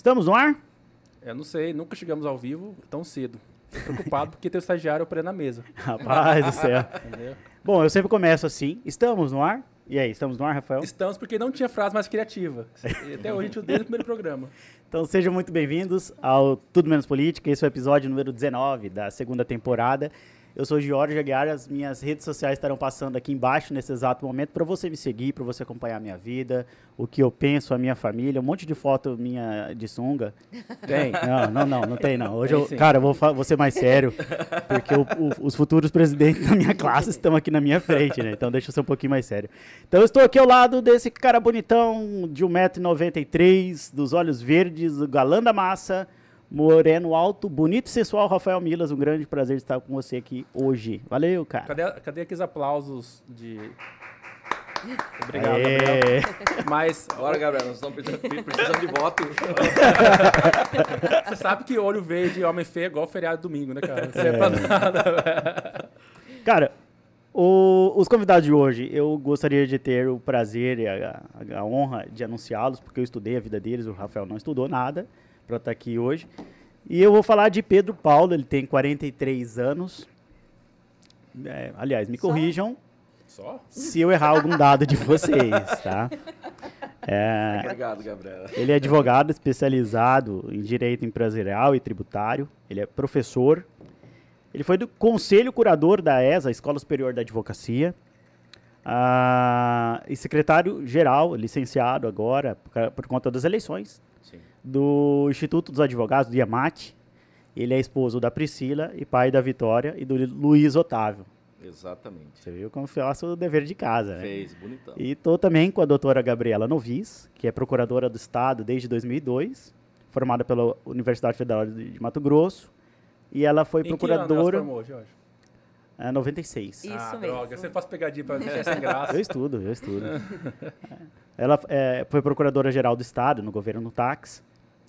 Estamos no ar? Eu não sei, nunca chegamos ao vivo tão cedo. Tô preocupado porque tem o estagiário operando na mesa. Rapaz do céu. Entendeu? Bom, eu sempre começo assim. Estamos no ar? E aí, estamos no ar, Rafael? Estamos porque não tinha frase mais criativa. Até hoje a gente usou desde o primeiro programa. Então sejam muito bem-vindos ao Tudo Menos Política. Esse é o episódio número 19 da segunda temporada. Eu sou Jorge Aguiar, as minhas redes sociais estarão passando aqui embaixo nesse exato momento para você me seguir, para você acompanhar a minha vida, o que eu penso, a minha família, um monte de foto minha de sunga. Tem. Não, não, não, não tem não. Hoje Tem eu, sim. cara, eu vou, vou ser mais sério, porque o- o- os futuros presidentes da minha classe estão aqui na minha frente, né? Então deixa eu ser um pouquinho mais sério. Então eu estou aqui ao lado desse cara bonitão de 1,93m, dos olhos verdes, o galã da massa, moreno alto, bonito e sensual, Rafael Milas. Um grande prazer estar com você aqui hoje. Valeu, cara. Cadê, cadê aqueles aplausos de. Obrigado, Aê. Gabriel. Mas Bora, Gabriel, nós estamos precisando, precisando de voto. você sabe que olho verde e homem feio é igual feriado domingo, né, cara? Não serve pra nada. Cara, o- os convidados de hoje, eu gostaria de ter o prazer e a, a- a honra de anunciá-los, porque eu estudei a vida deles, o Rafael não estudou nada para estar aqui hoje. E eu vou falar de Pedro Paulo, ele tem 43 anos. É, aliás, me Só? corrijam Só? se eu errar algum dado de vocês, tá? É, Obrigado, Gabriela. ele é advogado especializado em direito empresarial e tributário. Ele é professor. Ele foi do conselho curador da ESA, Escola Superior da Advocacia. Ah, e secretário-geral, licenciado agora, por, por conta das eleições. Do Instituto dos Advogados, do IAMAT. Ele é esposo da Priscila e pai da Vitória e do Luiz Otávio. Exatamente. Você viu como faço o dever de casa, né? Fez, bonitão. E estou também com a doutora Gabriela Novis, que é procuradora do Estado desde 2002, formada pela Universidade Federal de de Mato Grosso. E ela foi Em que ano procuradora ela se formou, Jorge? em 96. Isso ah, mesmo. droga. Você faz pegadinha pra deixar sem graça. Eu estudo, eu estudo. ela é, foi procuradora-geral do Estado no governo Tax,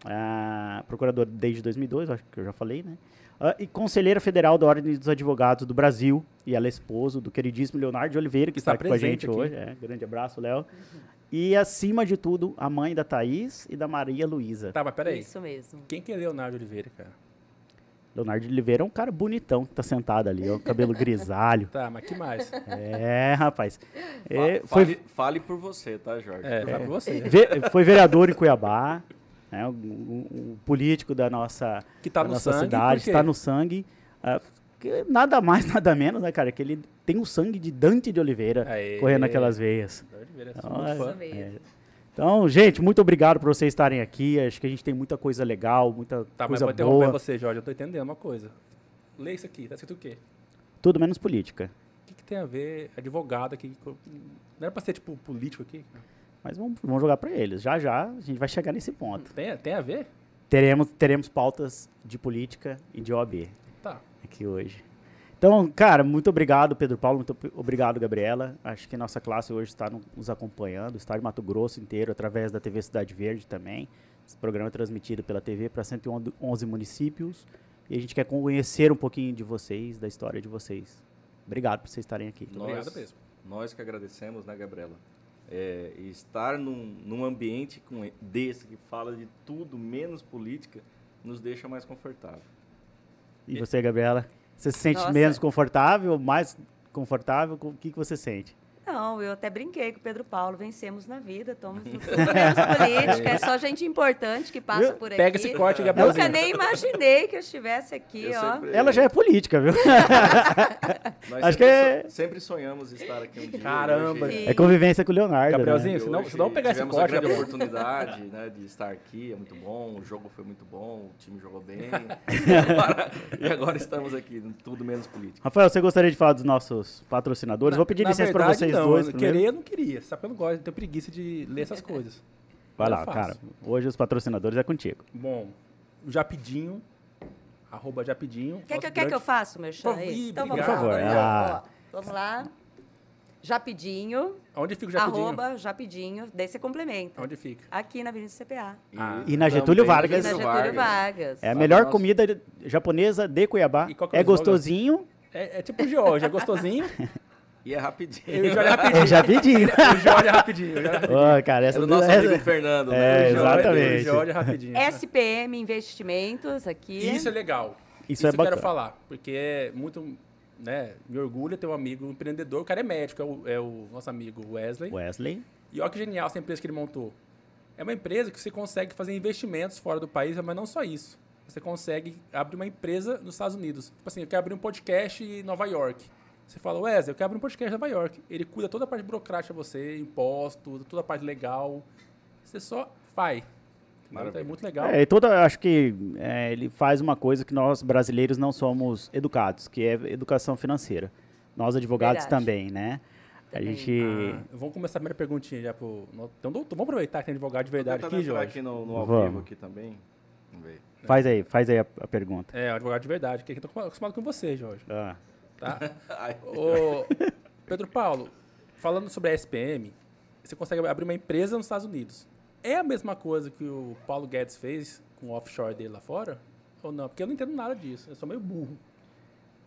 ah, procuradora desde 2002, acho que eu já falei, né? Ah, e conselheira federal da Ordem dos Advogados do Brasil, e ela é esposo do queridíssimo Leonardo de Oliveira, que Está está, aqui com a gente presente aqui. hoje. É, grande abraço, Léo. E, acima de tudo, a mãe da Thaís e da Maria Luísa. Tá, mas peraí. Isso mesmo. Quem que é Leonardo Oliveira, cara? Leonardo de Oliveira é um cara bonitão que tá sentado ali, ó, cabelo grisalho. Tá, mas que mais? É, rapaz. É, Fa- foi, fale, fale por você, tá, Jorge? É, vai pra você. Ve- foi vereador em Cuiabá, né, um, um- um político da nossa, Que tá da no nossa sangue. cidade, está no sangue. que nada mais, nada menos, né, cara? Que ele tem o sangue de Dante de Oliveira Aê. correndo naquelas veias. Oliveira, muito fã. Isso mesmo. Então, gente, muito obrigado por vocês estarem aqui. Acho que a gente tem muita coisa legal, muita Tá, mas coisa vou interromper boa. você, Jorge. Eu tô entendendo uma coisa. Lê isso aqui. Tá escrito o quê? Tudo menos política. O que, que tem a ver advogado aqui? Não era pra ser, tipo, político aqui? Mas vamos, vamos jogar para eles. Já já a gente vai chegar nesse ponto. Tem, tem a ver? Teremos, teremos pautas de política e de OAB. Tá. aqui hoje. Então, cara, muito obrigado, Pedro Paulo, muito ob- obrigado, Gabriela. Acho que nossa classe hoje está no- nos acompanhando, está em Mato Grosso inteiro, através da TV Cidade Verde também. Esse programa é transmitido pela TV para 111 municípios e a gente quer conhecer um pouquinho de vocês, da história de vocês. Obrigado por vocês estarem aqui. Muito obrigado mesmo. Nós que agradecemos, né, Gabriela? É, estar num, num ambiente com desse que fala de tudo menos política nos deixa mais confortável. E você, Gabriela? Você se sente Nossa. menos confortável, mais confortável? O que, que você sente? Não, eu até brinquei com o Pedro Paulo, vencemos na vida, estamos no política, é só gente importante que passa por aqui. Pega esse corte, Nunca Gabrielzinho. nem imaginei que eu estivesse aqui, Eu ó. sempre- Ela já é política, viu? Nós acho sempre, que é- so- sempre sonhamos estar aqui um dia. Caramba. Hoje-. É convivência com o Leonardo. Gabrielzinho, né? se não- se não pegar esse tivemos corte, a grande Gabriel. oportunidade né, de estar aqui, é muito bom, o jogo foi muito bom, o time jogou bem. e, agora, e agora estamos aqui, tudo menos política. Rafael, você gostaria de falar dos nossos patrocinadores? Na- Vou pedir licença para vocês não, dois. eu primeiro. Querer, eu não queria. Sabe que eu não gosto, eu tenho preguiça de ler essas coisas. Vai lá, faço. cara. Hoje os patrocinadores é contigo. Bom, Japidinho, arroba Japidinho. Quer, que, quer que eu faça, meu chá? Por- Ih, Então vamos. Por favor, ah. Ó, vamos lá. Japidinho, Onde fica o Japidinho? arroba Japidinho, daí você complementa. Onde fica? Aqui na Avenida CPA. Ah. E na Getúlio Vargas. E na Getúlio Vargas. É a melhor do nosso- comida japonesa de Cuiabá. E qual que é É gostosinho. É, é tipo o de hoje, é gostosinho. E é rapidinho. Eu já olho rapidinho. É, já pedi. O Jorge é rapidinho. o Jorge é rapidinho. Ó, cara, É essa do nosso essa- amigo Fernando, É, né? Jorge. exatamente. O Jorge é rapidinho. SPM Investimentos aqui. Isso é legal. Isso Isso, é eu quero bacana. falar. Porque é muito. Né, me orgulha ter um amigo empreendedor. O cara é médico, é o, é o nosso amigo Wesley. Wesley. E olha que genial essa empresa que ele montou. É uma empresa que você consegue fazer investimentos fora do país, mas não só isso. Você consegue abrir uma empresa nos Estados Unidos. Tipo assim, eu quero abrir um podcast em Nova York. Você fala, Wesley, eu quero abrir um podcast em Nova York. Ele cuida toda a parte burocrática pra você, imposto, toda a parte legal. Você só faz. Então é muito legal. É, toda, acho que é, ele faz uma coisa que nós brasileiros não somos educados, que é educação financeira. Nós advogados Verdade. também, né? A gente Ah, vamos começar a primeira perguntinha já pro. Então, doutor, vamos aproveitar que tem advogado de verdade Tentando aqui, Jorge. aqui no, no ao Vamos. vivo aqui também. Vamos ver. faz aí, faz aí a, a pergunta. É, advogado de verdade, que eu tô acostumado com você, Jorge. Ah, Tá? Ô, Pedro Paulo, falando sobre a SPM, você consegue abrir uma empresa nos Estados Unidos. É a mesma coisa que o Paulo Guedes fez com o offshore dele lá fora? Ou não? Porque eu não entendo nada disso. Eu sou meio burro.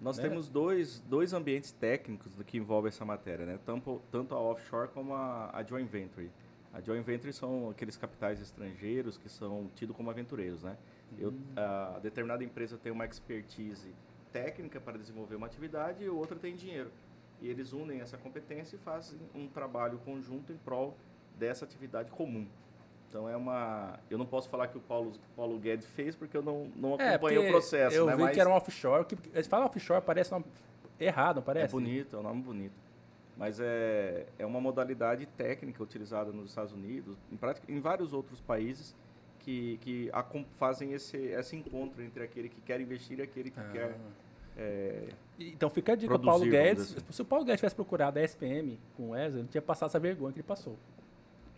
Nós né? temos dois, dois ambientes técnicos do que envolve essa matéria, né? Tanto, tanto a offshore como a, a joint venture. A joint venture são aqueles capitais estrangeiros que são tidos como aventureiros, né? Eu, a determinada empresa tem uma expertise técnica para desenvolver uma atividade e outra tem dinheiro. E eles unem essa competência e fazem um trabalho conjunto em prol dessa atividade comum. Então é uma, eu não posso falar que o Paulo, Paulo Guedes fez porque eu não, não É, acompanhei o porque processo, Eu né? vi Mas que era um offshore. Que, eles falam offshore, parece nome errado, não parece? É bonito, é um nome bonito. Mas é, é uma modalidade técnica utilizada nos Estados Unidos, em, prática, em vários outros países, que, que acom- fazem esse, esse encontro entre aquele que quer investir e aquele que Ah. quer. É, Então fica a dica, Produzir, Paulo Guedes. assim. Se o Paulo Guedes tivesse procurado a SPM com o Wesley, ele não tinha passado essa vergonha que ele passou.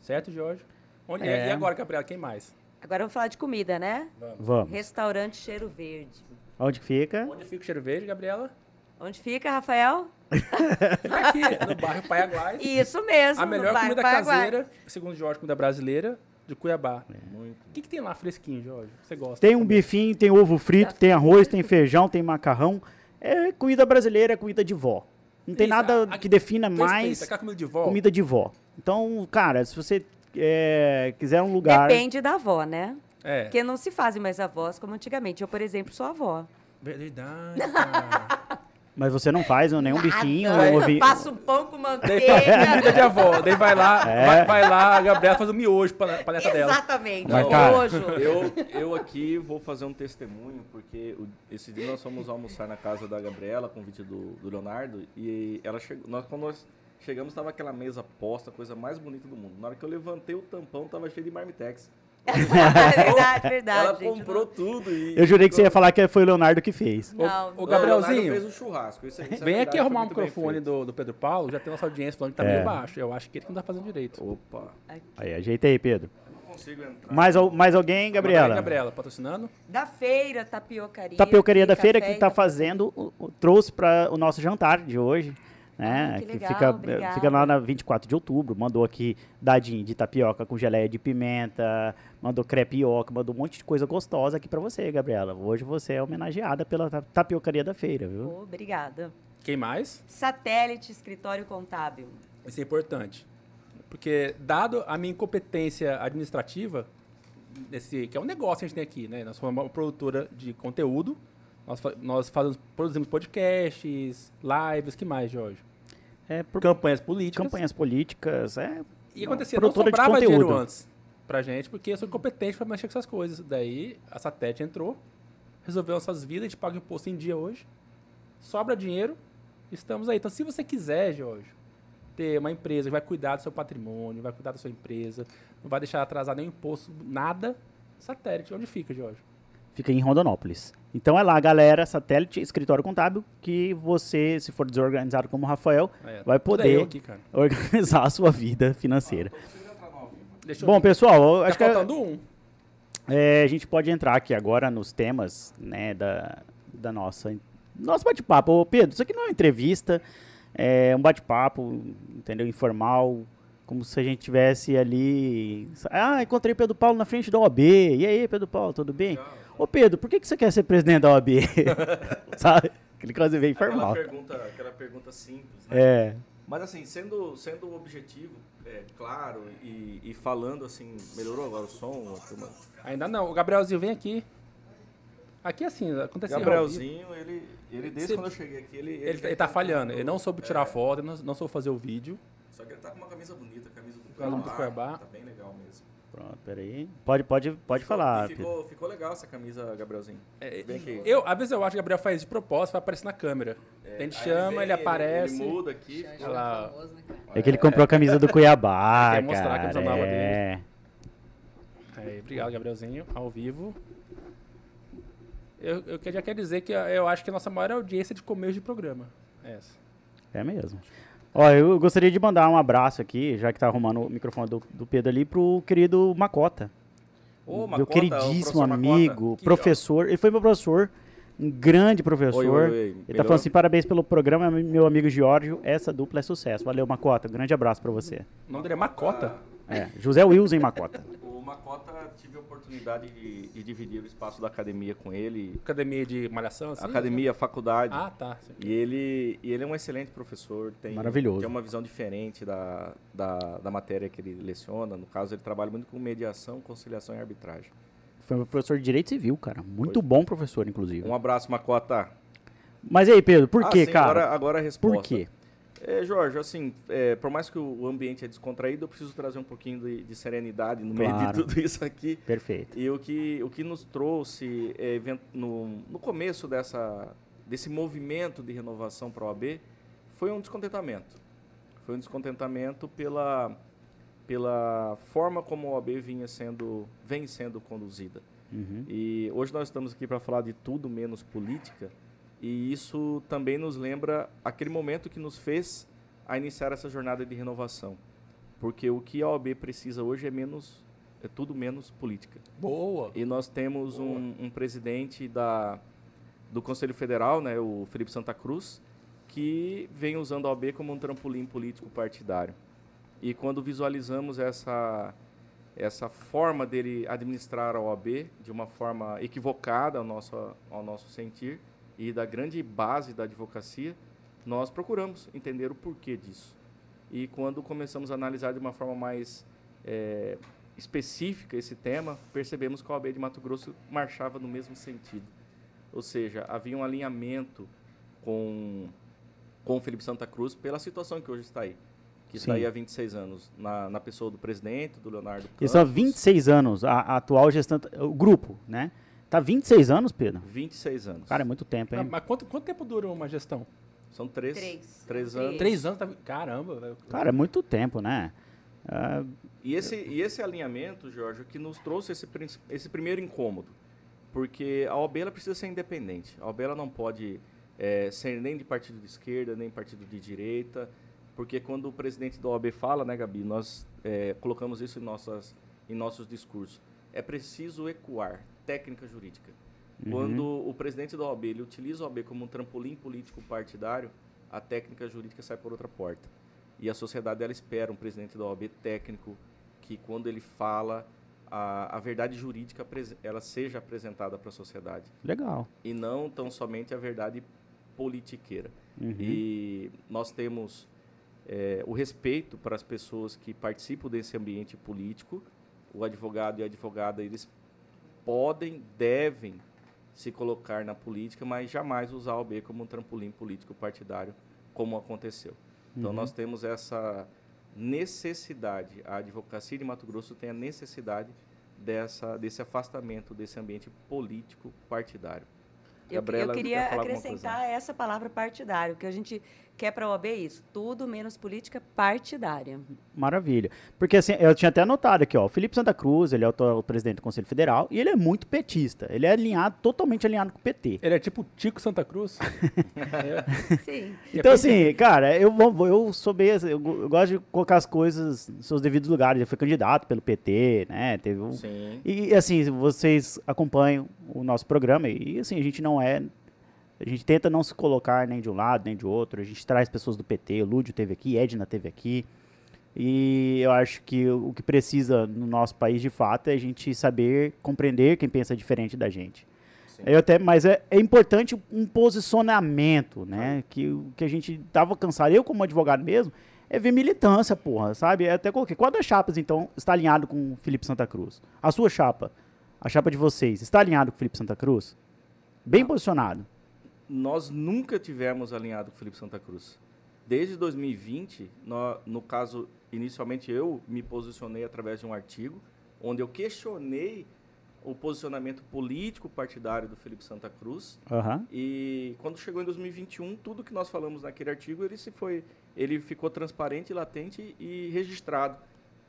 Certo, Jorge? Onde, É. E agora, Gabriela, quem mais? Agora vamos falar de comida, né? vamos. Restaurante Cheiro Verde. Onde fica? Onde fica o cheiro verde, Gabriela? Onde fica, Rafael? Fica aqui, no bairro Paiaguás. Isso mesmo. A melhor comida Paraguai. caseira, segundo Jorge, comida brasileira, de Cuiabá. muito. O que, que tem lá fresquinho, Jorge? Você gosta? Tem um bifinho, tem ovo frito, tem arroz, tem feijão, tem macarrão. É comida brasileira, é comida de vó. Não tem Isso, nada a- que defina Respeita, mais aquela comida de vó. comida de vó. Então, cara, se você é, quiser um lugar... Depende da avó, né? É, Porque não se fazem mais avós como antigamente. Eu, por exemplo, sou avó. verdade, cara. Mas você não faz nenhum bifinho, Nada. um ovinho... Passa um pão com Daí faz comida manteiga. de avó. Daí vai lá, É. vai, vai lá, a Gabriela faz o miojo pra, neta dela. Exatamente. Cara, Nojo. Eu, eu aqui vou fazer um testemunho, porque o- esse dia nós fomos almoçar na casa da Gabriela, convite do, do Leonardo, e ela chegou. Nós, quando nós chegamos, estava aquela mesa posta, coisa mais bonita do mundo. Na hora que eu levantei o tampão, tava cheio de marmitex. É verdade, verdade. ela gente. comprou tudo e. Eu jurei que você ia falar que foi o Leonardo que fez. Não, Ô, Não, ô, o Gabrielzinho, Leonardo fez o churrasco. Isso, é- isso é Vem verdade, aqui foi arrumar o microfone do, do Pedro Paulo, já tem nossa audiência falando que tá É. meio baixo. Eu acho que ele que não tá fazendo direito. Opa, Aí, ajeita aí, Pedro. não consigo entrar. Mais, mais alguém, Gabriela? Gabriela, patrocinando. Da feira, tapiocaria. Tapiocaria da aqui, feira que está café. fazendo, o- o- trouxe para o nosso jantar de hoje. Né? Ah, que legal, fica, obrigada. fica lá na 24 de outubro. Mandou aqui dadinho de tapioca com geleia de pimenta, mandou crepioca, mandou um monte de coisa gostosa aqui para você, Gabriela. Hoje você é homenageada pela ta- tapiocaria da feira, viu? Oh, obrigada. Quem mais? Satélite Escritório Contábil. Isso é importante. Porque, dado a minha incompetência administrativa, nesse, que é um negócio que a gente tem aqui, né? Nós somos uma produtora de conteúdo, nós, nós fazemos, produzimos podcasts, lives, que mais, Jorge? É, por Campanhas políticas. campanhas políticas, é. E acontecia, não sobrava dinheiro antes pra gente, porque eu sou incompetente pra mexer com essas coisas. Daí, a Satete entrou, resolveu nossas vidas, a gente paga imposto em dia hoje, sobra dinheiro, estamos aí. Então, se você quiser, Jorge, ter uma empresa que vai cuidar do seu patrimônio, vai cuidar da sua empresa, não vai deixar atrasar nenhum imposto, nada, Satélite, onde fica, Jorge? Fica em Rondonópolis. Então é lá, galera, satélite, escritório contábil, que você, se for desorganizado como o Rafael, É, vai é poder aqui, organizar a sua vida financeira. Deixa eu Bom, pessoal, eu tá acho que é- faltando um. é, a gente pode entrar aqui agora nos temas, né, da, da nossa nosso bate-papo. Ô, Pedro, isso aqui não é uma entrevista, é um bate-papo, entendeu, informal, como se a gente tivesse ali, ah, encontrei Pedro Paulo na frente da OAB, e aí, Pedro Paulo, tudo bem? Ô, Pedro, por que, que você quer ser presidente da OAB? Sabe? Aquele quase bem Aquela informal. pergunta, aquela pergunta simples, né? É. Mas assim, sendo, sendo objetivo, é, claro, e, e falando assim, melhorou agora o som? Ainda não. O Gabrielzinho vem aqui. Aqui assim, aconteceu. Gabrielzinho, ele, ele desde Você- quando eu cheguei aqui, ele... Ele, ele tá falhando. Ele não soube tirar É, foto, ele não, não soube fazer o vídeo. Só que ele tá com uma camisa bonita, camisa do Cuiabá. Tá bem legal. Pronto, peraí. Pode, pode, pode Ficou- falar. ficou, ficou legal essa camisa, Gabrielzinho. É, eu, às vezes eu acho que o Gabriel faz de propósito pra aparecer na câmera. a gente Aí chama, vem, ele, aparece. Ele, muda aqui. Olha lá. é famoso, né, cara? É que ele comprou a camisa do Cuiabá, Quer mostrar a cara. camisa nova é. Aí, obrigado, Gabrielzinho, ao vivo. Eu, eu já quero dizer que eu acho que a nossa maior audiência de começo de programa. É essa. É mesmo. Ó, eu gostaria de mandar um abraço aqui, já que tá arrumando o microfone do, do Pedro ali, pro querido Macota. Ô, meu Macota, o queridíssimo professor Macota. amigo, ó. professor. Ele foi meu professor, um grande professor. Oi, oi, oi. Ele tá Melhor- falando assim, parabéns pelo programa, meu amigo Giorgio. Essa dupla é sucesso. Valeu, Macota. Um grande abraço pra você. O nome dele é Macota. É, José Wilson Macota. O Macota, tive oportunidade de, de dividir o espaço da academia com ele. Academia de Malhação, assim? Academia, faculdade. Ah, tá. sim. E ele, e ele é um excelente professor, tem, Maravilhoso. tem uma visão diferente da, da, da matéria que ele leciona. No caso, ele trabalha muito com mediação, conciliação e arbitragem. Foi meu professor de Direito Civil, cara. Muito bom professor, inclusive. Um abraço, Macota. Mas e aí, Pedro, por Ah, quê, sim, cara? Agora, agora a resposta. Por quê? É, Jorge, assim, é, por mais que o ambiente é descontraído, eu preciso trazer um pouquinho de, de serenidade no meio de Claro. tudo isso aqui. Perfeito. E o que, o que nos trouxe é, no, no começo dessa, desse movimento de renovação para a OAB foi um descontentamento. Foi um descontentamento pela, pela forma como a OAB vinha sendo, vem sendo conduzida. Uhum. E hoje nós estamos aqui para falar de tudo menos política, e isso também nos lembra aquele momento que nos fez a iniciar essa jornada de renovação. Porque o que a OAB precisa hoje é menos é tudo menos política. Boa. E nós temos um, um presidente da, do Conselho Federal, né, o Felipe Santa Cruz, que vem usando a OAB como um trampolim político partidário. E quando visualizamos essa, essa forma dele administrar a OAB de uma forma equivocada ao nosso, ao nosso sentir e da grande base da advocacia, nós procuramos entender o porquê disso. E quando começamos a analisar de uma forma mais eh, específica esse tema, percebemos que a OAB de Mato Grosso marchava no mesmo sentido. Ou seja, havia um alinhamento com, com o Felipe Santa Cruz pela situação que hoje está aí. Que está Sim. aí há 26 anos, na, na pessoa do presidente, do Leonardo Isso há Campos. 26 anos, a, a atual gestão, o grupo, né? Tá 26 anos, Pedro? 26 anos. Cara, é muito tempo, Ah, hein? mas quanto, quanto tempo dura uma gestão? São três, Três. três anos. Três anos? Tá... Caramba, velho. Cara, é muito tempo, né? Ah, E esse, e esse alinhamento, Jorge, que nos trouxe esse, esse primeiro incômodo. Porque a OAB ela precisa ser independente. A OAB ela não pode eh, ser nem de partido de esquerda, nem partido de direita. Porque quando o presidente da OAB fala, né, Gabi, nós eh, colocamos isso em, nossas, em nossos discursos. É preciso ecoar técnica jurídica. Quando o presidente da OAB ele utiliza a OAB como um trampolim político partidário, a técnica jurídica sai por outra porta. E a sociedade ela espera um presidente da OAB técnico que quando ele fala a, a verdade jurídica ela seja apresentada para a sociedade legal. e não tão somente a verdade politiqueira. Uhum. E nós temos eh, o respeito para as pessoas que participam desse ambiente político. O advogado e a advogada, eles podem, devem se colocar na política, mas jamais usar o B como um trampolim político partidário, como aconteceu. Então Uhum. nós temos essa necessidade, a advocacia de Mato Grosso tem a necessidade dessa, desse afastamento desse ambiente político partidário. Eu, Gabriela, eu quer queria acrescentar essa palavra partidário, que a gente quer para a OAB é isso, tudo menos política partidária. Maravilha. Porque assim, eu tinha até anotado aqui, ó, o Felipe Santa Cruz, ele é o, atual presidente do Conselho Federal e ele é muito petista. Ele é alinhado, totalmente alinhado com o PT. Ele é tipo Tico Santa Cruz. É. Sim. Então, assim, cara, eu, vou- eu sou bem, assim, eu, go- eu gosto de colocar as coisas nos seus devidos lugares. Ele foi candidato pelo PT, né? Teve um, Sim. E assim, vocês acompanham o nosso programa e assim, a gente não é. A gente tenta não se colocar nem de um lado, nem de outro. A gente traz pessoas do PT, o Lúdio teve aqui, Edna teve aqui. E eu acho que o que precisa no nosso país, de fato, é a gente saber compreender quem pensa diferente da gente. Eu até, mas é, é importante um posicionamento, né? Que, o que a gente tava cansado, eu como advogado mesmo, é ver militância, porra, sabe? É até coloquei. Qual das chapas, então, está alinhado com o Felipe Santa Cruz? A sua chapa, a chapa de vocês, está alinhado com o Felipe Santa Cruz? Bem posicionado. Nós nunca tivemos alinhado com o Felipe Santa Cruz. Desde 2020, no, no caso, inicialmente eu me posicionei através de um artigo, onde eu questionei o posicionamento político partidário do Felipe Santa Cruz. Aham. E quando chegou em 2021, tudo que nós falamos naquele artigo, ele se foi, ele ficou transparente, latente e registrado,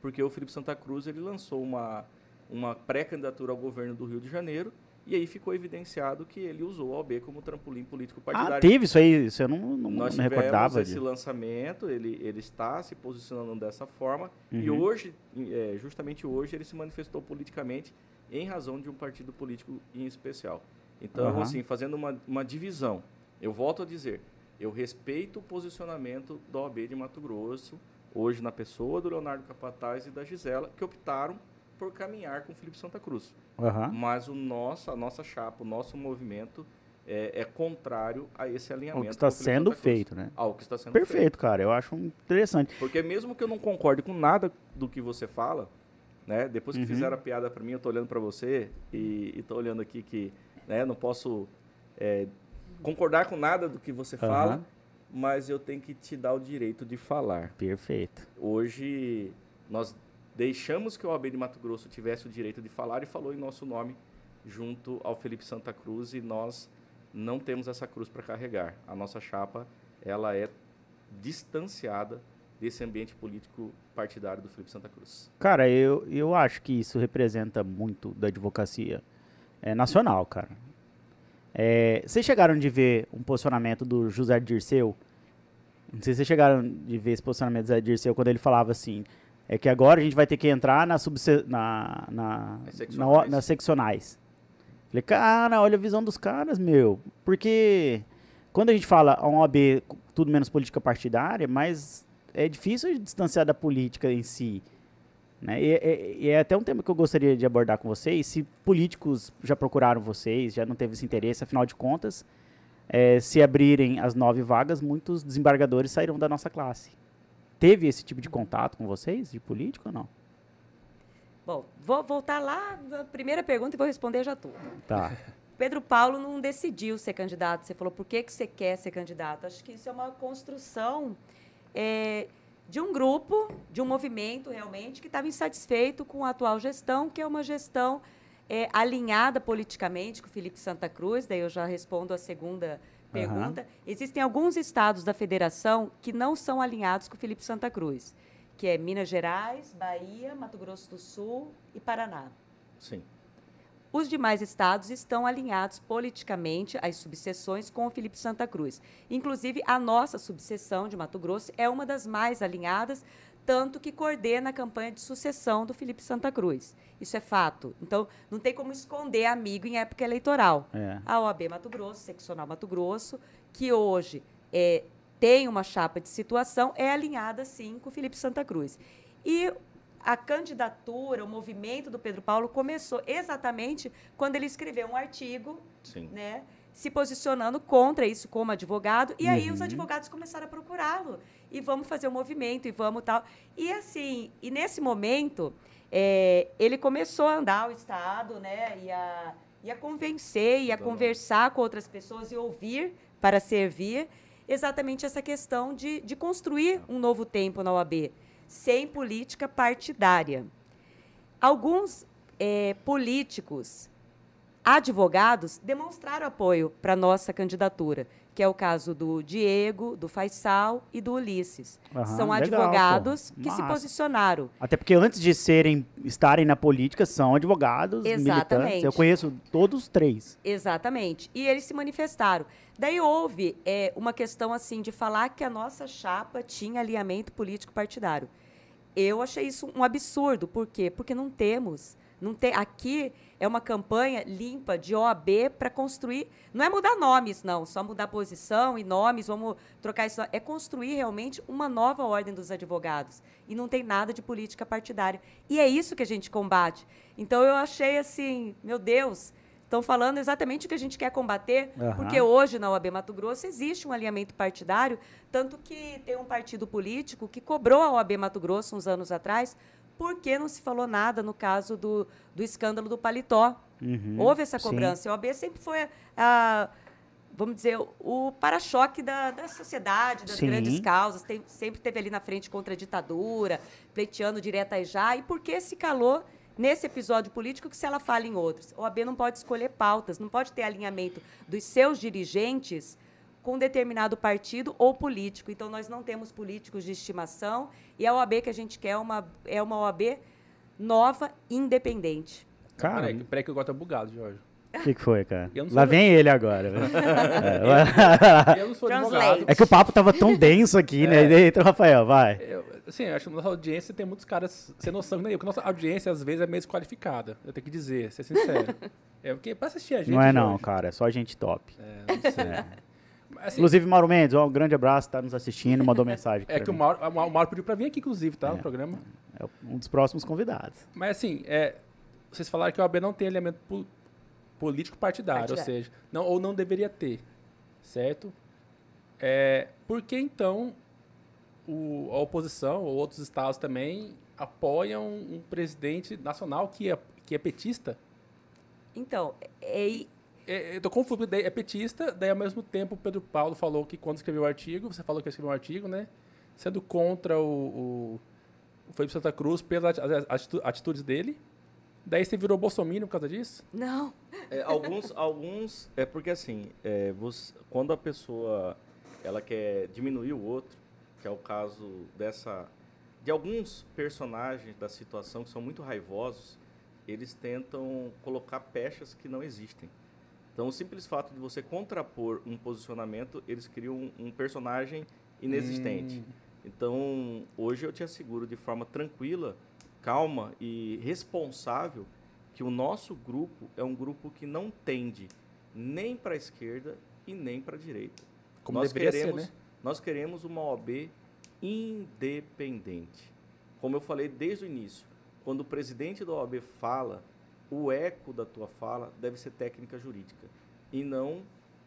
porque o Felipe Santa Cruz ele lançou uma uma pré-candidatura ao governo do Rio de Janeiro e aí ficou evidenciado que ele usou a OAB como trampolim político partidário. Ah, teve isso aí, isso eu não, não Nós tivemos recordava. esse de- lançamento, ele, ele está se posicionando dessa forma e Uhum. hoje, é, justamente hoje, ele se manifestou politicamente em razão de um partido político em especial. Então, Aham. assim, fazendo uma, uma divisão, eu volto a dizer, eu respeito o posicionamento da OAB de Mato Grosso, hoje na pessoa do Leonardo Capataz e da Gisela, que optaram por caminhar com o Felipe Santa Cruz. Aham. Mas o nosso, a nossa chapa, o nosso movimento é, é contrário a esse O alinhamento. que está sendo feito, né? Ao que está sendo feito. Perfeito, cara. Eu acho interessante. Porque mesmo que eu não concorde com nada do que você fala, né? Depois que Uhum. fizeram a piada para mim, eu tô olhando para você e, e tô olhando aqui que, né? Não posso é, concordar com nada do que você fala, Aham. mas eu tenho que te dar o direito de falar. Perfeito. Hoje nós deixamos que o OAB de Mato Grosso tivesse o direito de falar e falou em nosso nome junto ao Felipe Santa Cruz e nós não temos essa cruz para carregar. A nossa chapa, ela é distanciada desse ambiente político partidário do Felipe Santa Cruz. Cara, eu, eu acho que isso representa muito da advocacia é, nacional, cara. É, vocês chegaram de ver um posicionamento do José Dirceu? Não sei se vocês chegaram de ver esse posicionamento do José Dirceu quando ele falava assim: é que agora a gente vai ter que entrar na subse na, na, Nas na seccionais. nas seccionais. Falei, cara, olha a visão dos caras, meu. Porque quando a gente fala a OAB, tudo menos política partidária, mas é difícil de distanciar da política em si. Né? E, e- e é até um tema que eu gostaria de abordar com vocês. Se políticos já procuraram vocês, já não teve esse interesse, afinal de contas, eh, se abrirem as nove vagas, muitos desembargadores sairão da nossa classe. Teve esse tipo de contato com vocês, de político ou não? Bom, vou voltar lá na primeira pergunta e vou responder já tudo. Tá. Pedro Paulo não decidiu ser candidato. Você falou por que, que você quer ser candidato. Acho que isso é uma construção é, de um grupo, de um movimento realmente, que estava insatisfeito com a atual gestão, que é uma gestão é, alinhada politicamente com o Felipe Santa Cruz. Daí eu já respondo a segunda pergunta. Existem alguns estados da federação que não são alinhados com o Felipe Santa Cruz, que é Minas Gerais, Bahia, Mato Grosso do Sul e Paraná. Sim. Os demais estados estão alinhados politicamente às subseções com o Felipe Santa Cruz. Inclusive, a nossa subseção de Mato Grosso é uma das mais alinhadas, tanto que coordena a campanha de sucessão do Felipe Santa Cruz. Isso é fato. Então, não tem como esconder amigo em época eleitoral. É. A OAB Mato Grosso, Seccional Mato Grosso, que hoje é, tem uma chapa de situação, é alinhada, sim, com o Felipe Santa Cruz. E a candidatura, o movimento do Pedro Paulo começou exatamente quando ele escreveu um artigo, Sim. né, se posicionando contra isso como advogado, e aí os Uhum. advogados começaram a procurá-lo, e vamos fazer o movimento, e vamos tal. E assim, e nesse momento, é, ele começou a andar o Estado, né, e a, e a convencer, e a Tá conversar com outras pessoas, e ouvir para servir, exatamente essa questão de, de construir um novo tempo na OAB, sem política partidária. Alguns eh, políticos, advogados, demonstraram apoio para a nossa candidatura, que é o caso do Diego, do Faisal e do Ulisses. Aham, São legal, advogados pô. que se Massa. posicionaram. Até porque antes de serem estarem na política, são advogados, militantes. Exatamente. Eu conheço todos os três. Exatamente. E eles se manifestaram. Daí houve é, uma questão assim de falar que a nossa chapa tinha alinhamento político partidário. Eu achei isso um absurdo. Por quê? Porque não temos. Não tem, aqui é uma campanha limpa de OAB para construir. Não é mudar nomes, não, só mudar posição e nomes, vamos trocar isso. É construir realmente uma nova ordem dos advogados. E não tem nada de política partidária. E é isso que a gente combate. Então eu achei assim, meu Deus, estão falando exatamente o que a gente quer combater, Aham. porque hoje na OAB Mato Grosso existe um alinhamento partidário, tanto que tem um partido político que cobrou a OAB Mato Grosso uns anos atrás, porque não se falou nada no caso do, do escândalo do paletó. Uhum, Houve essa sim. cobrança. A OAB sempre foi a, vamos dizer, o para-choque da, da sociedade, das Sim. grandes causas. Tem- sempre teve ali na frente contra a ditadura, pleiteando direta e já. E por que se calou nesse episódio político que se ela fala em outros? A OAB não pode escolher pautas, não pode ter alinhamento dos seus dirigentes com determinado partido ou político. Então, nós não temos políticos de estimação e a OAB que a gente quer é uma, é uma OAB nova, independente. Cara, Peraí, peraí que eu gosto bugado, Jorge. o que, que foi, cara? Lá vem ele agora. É, Eu não sou advogado. é que o papo tava tão denso aqui, né? E daí entra o Rafael, vai. Eu, assim, eu acho que nossa audiência tem muitos caras sem noção eu. Porque nossa audiência, às vezes, é meio desqualificada. Eu tenho que dizer, ser sincero. é porque pra assistir a gente. Não é não, Jorge, cara, é só gente top. É, não sei. Mas, assim, Inclusive, Mauro Mendes, ó, um grande abraço, tá nos assistindo, mandou mensagem. é que o. Mauro, o Mauro pediu pra vir aqui, inclusive, tá? No programa. É um dos próximos convidados. Mas assim, é, vocês falaram que a OAB não tem elemento po- político partidário, ou Partidário. seja, não, ou não deveria ter, certo? É, por que então o- a oposição ou outros estados também apoiam um presidente nacional que é, que é petista? Então, é, É, eu tô confuso, daí é petista, daí ao mesmo tempo o Pedro Paulo falou que quando escreveu o artigo, você falou que escreveu um artigo, né? Sendo contra o, o, o Felipe Santa Cruz pelas ati- atitu- atitudes dele. Daí você virou Bolsonaro por causa disso? não. É, alguns, alguns, é porque assim, é, você- quando a pessoa ela quer diminuir o outro, que é o caso dessa, de alguns personagens da situação que são muito raivosos, eles tentam colocar pechas que não existem. Então, o simples fato de você contrapor um posicionamento, eles criam um, um personagem inexistente. Então, hoje eu te asseguro de forma tranquila, calma e responsável que o nosso grupo é um grupo que não tende nem para a esquerda e nem para a direita. Como nós queremos, ser, né? Nós queremos uma OAB independente. Como eu falei desde o início, quando o presidente da OAB fala, o eco da tua fala deve ser técnica jurídica e não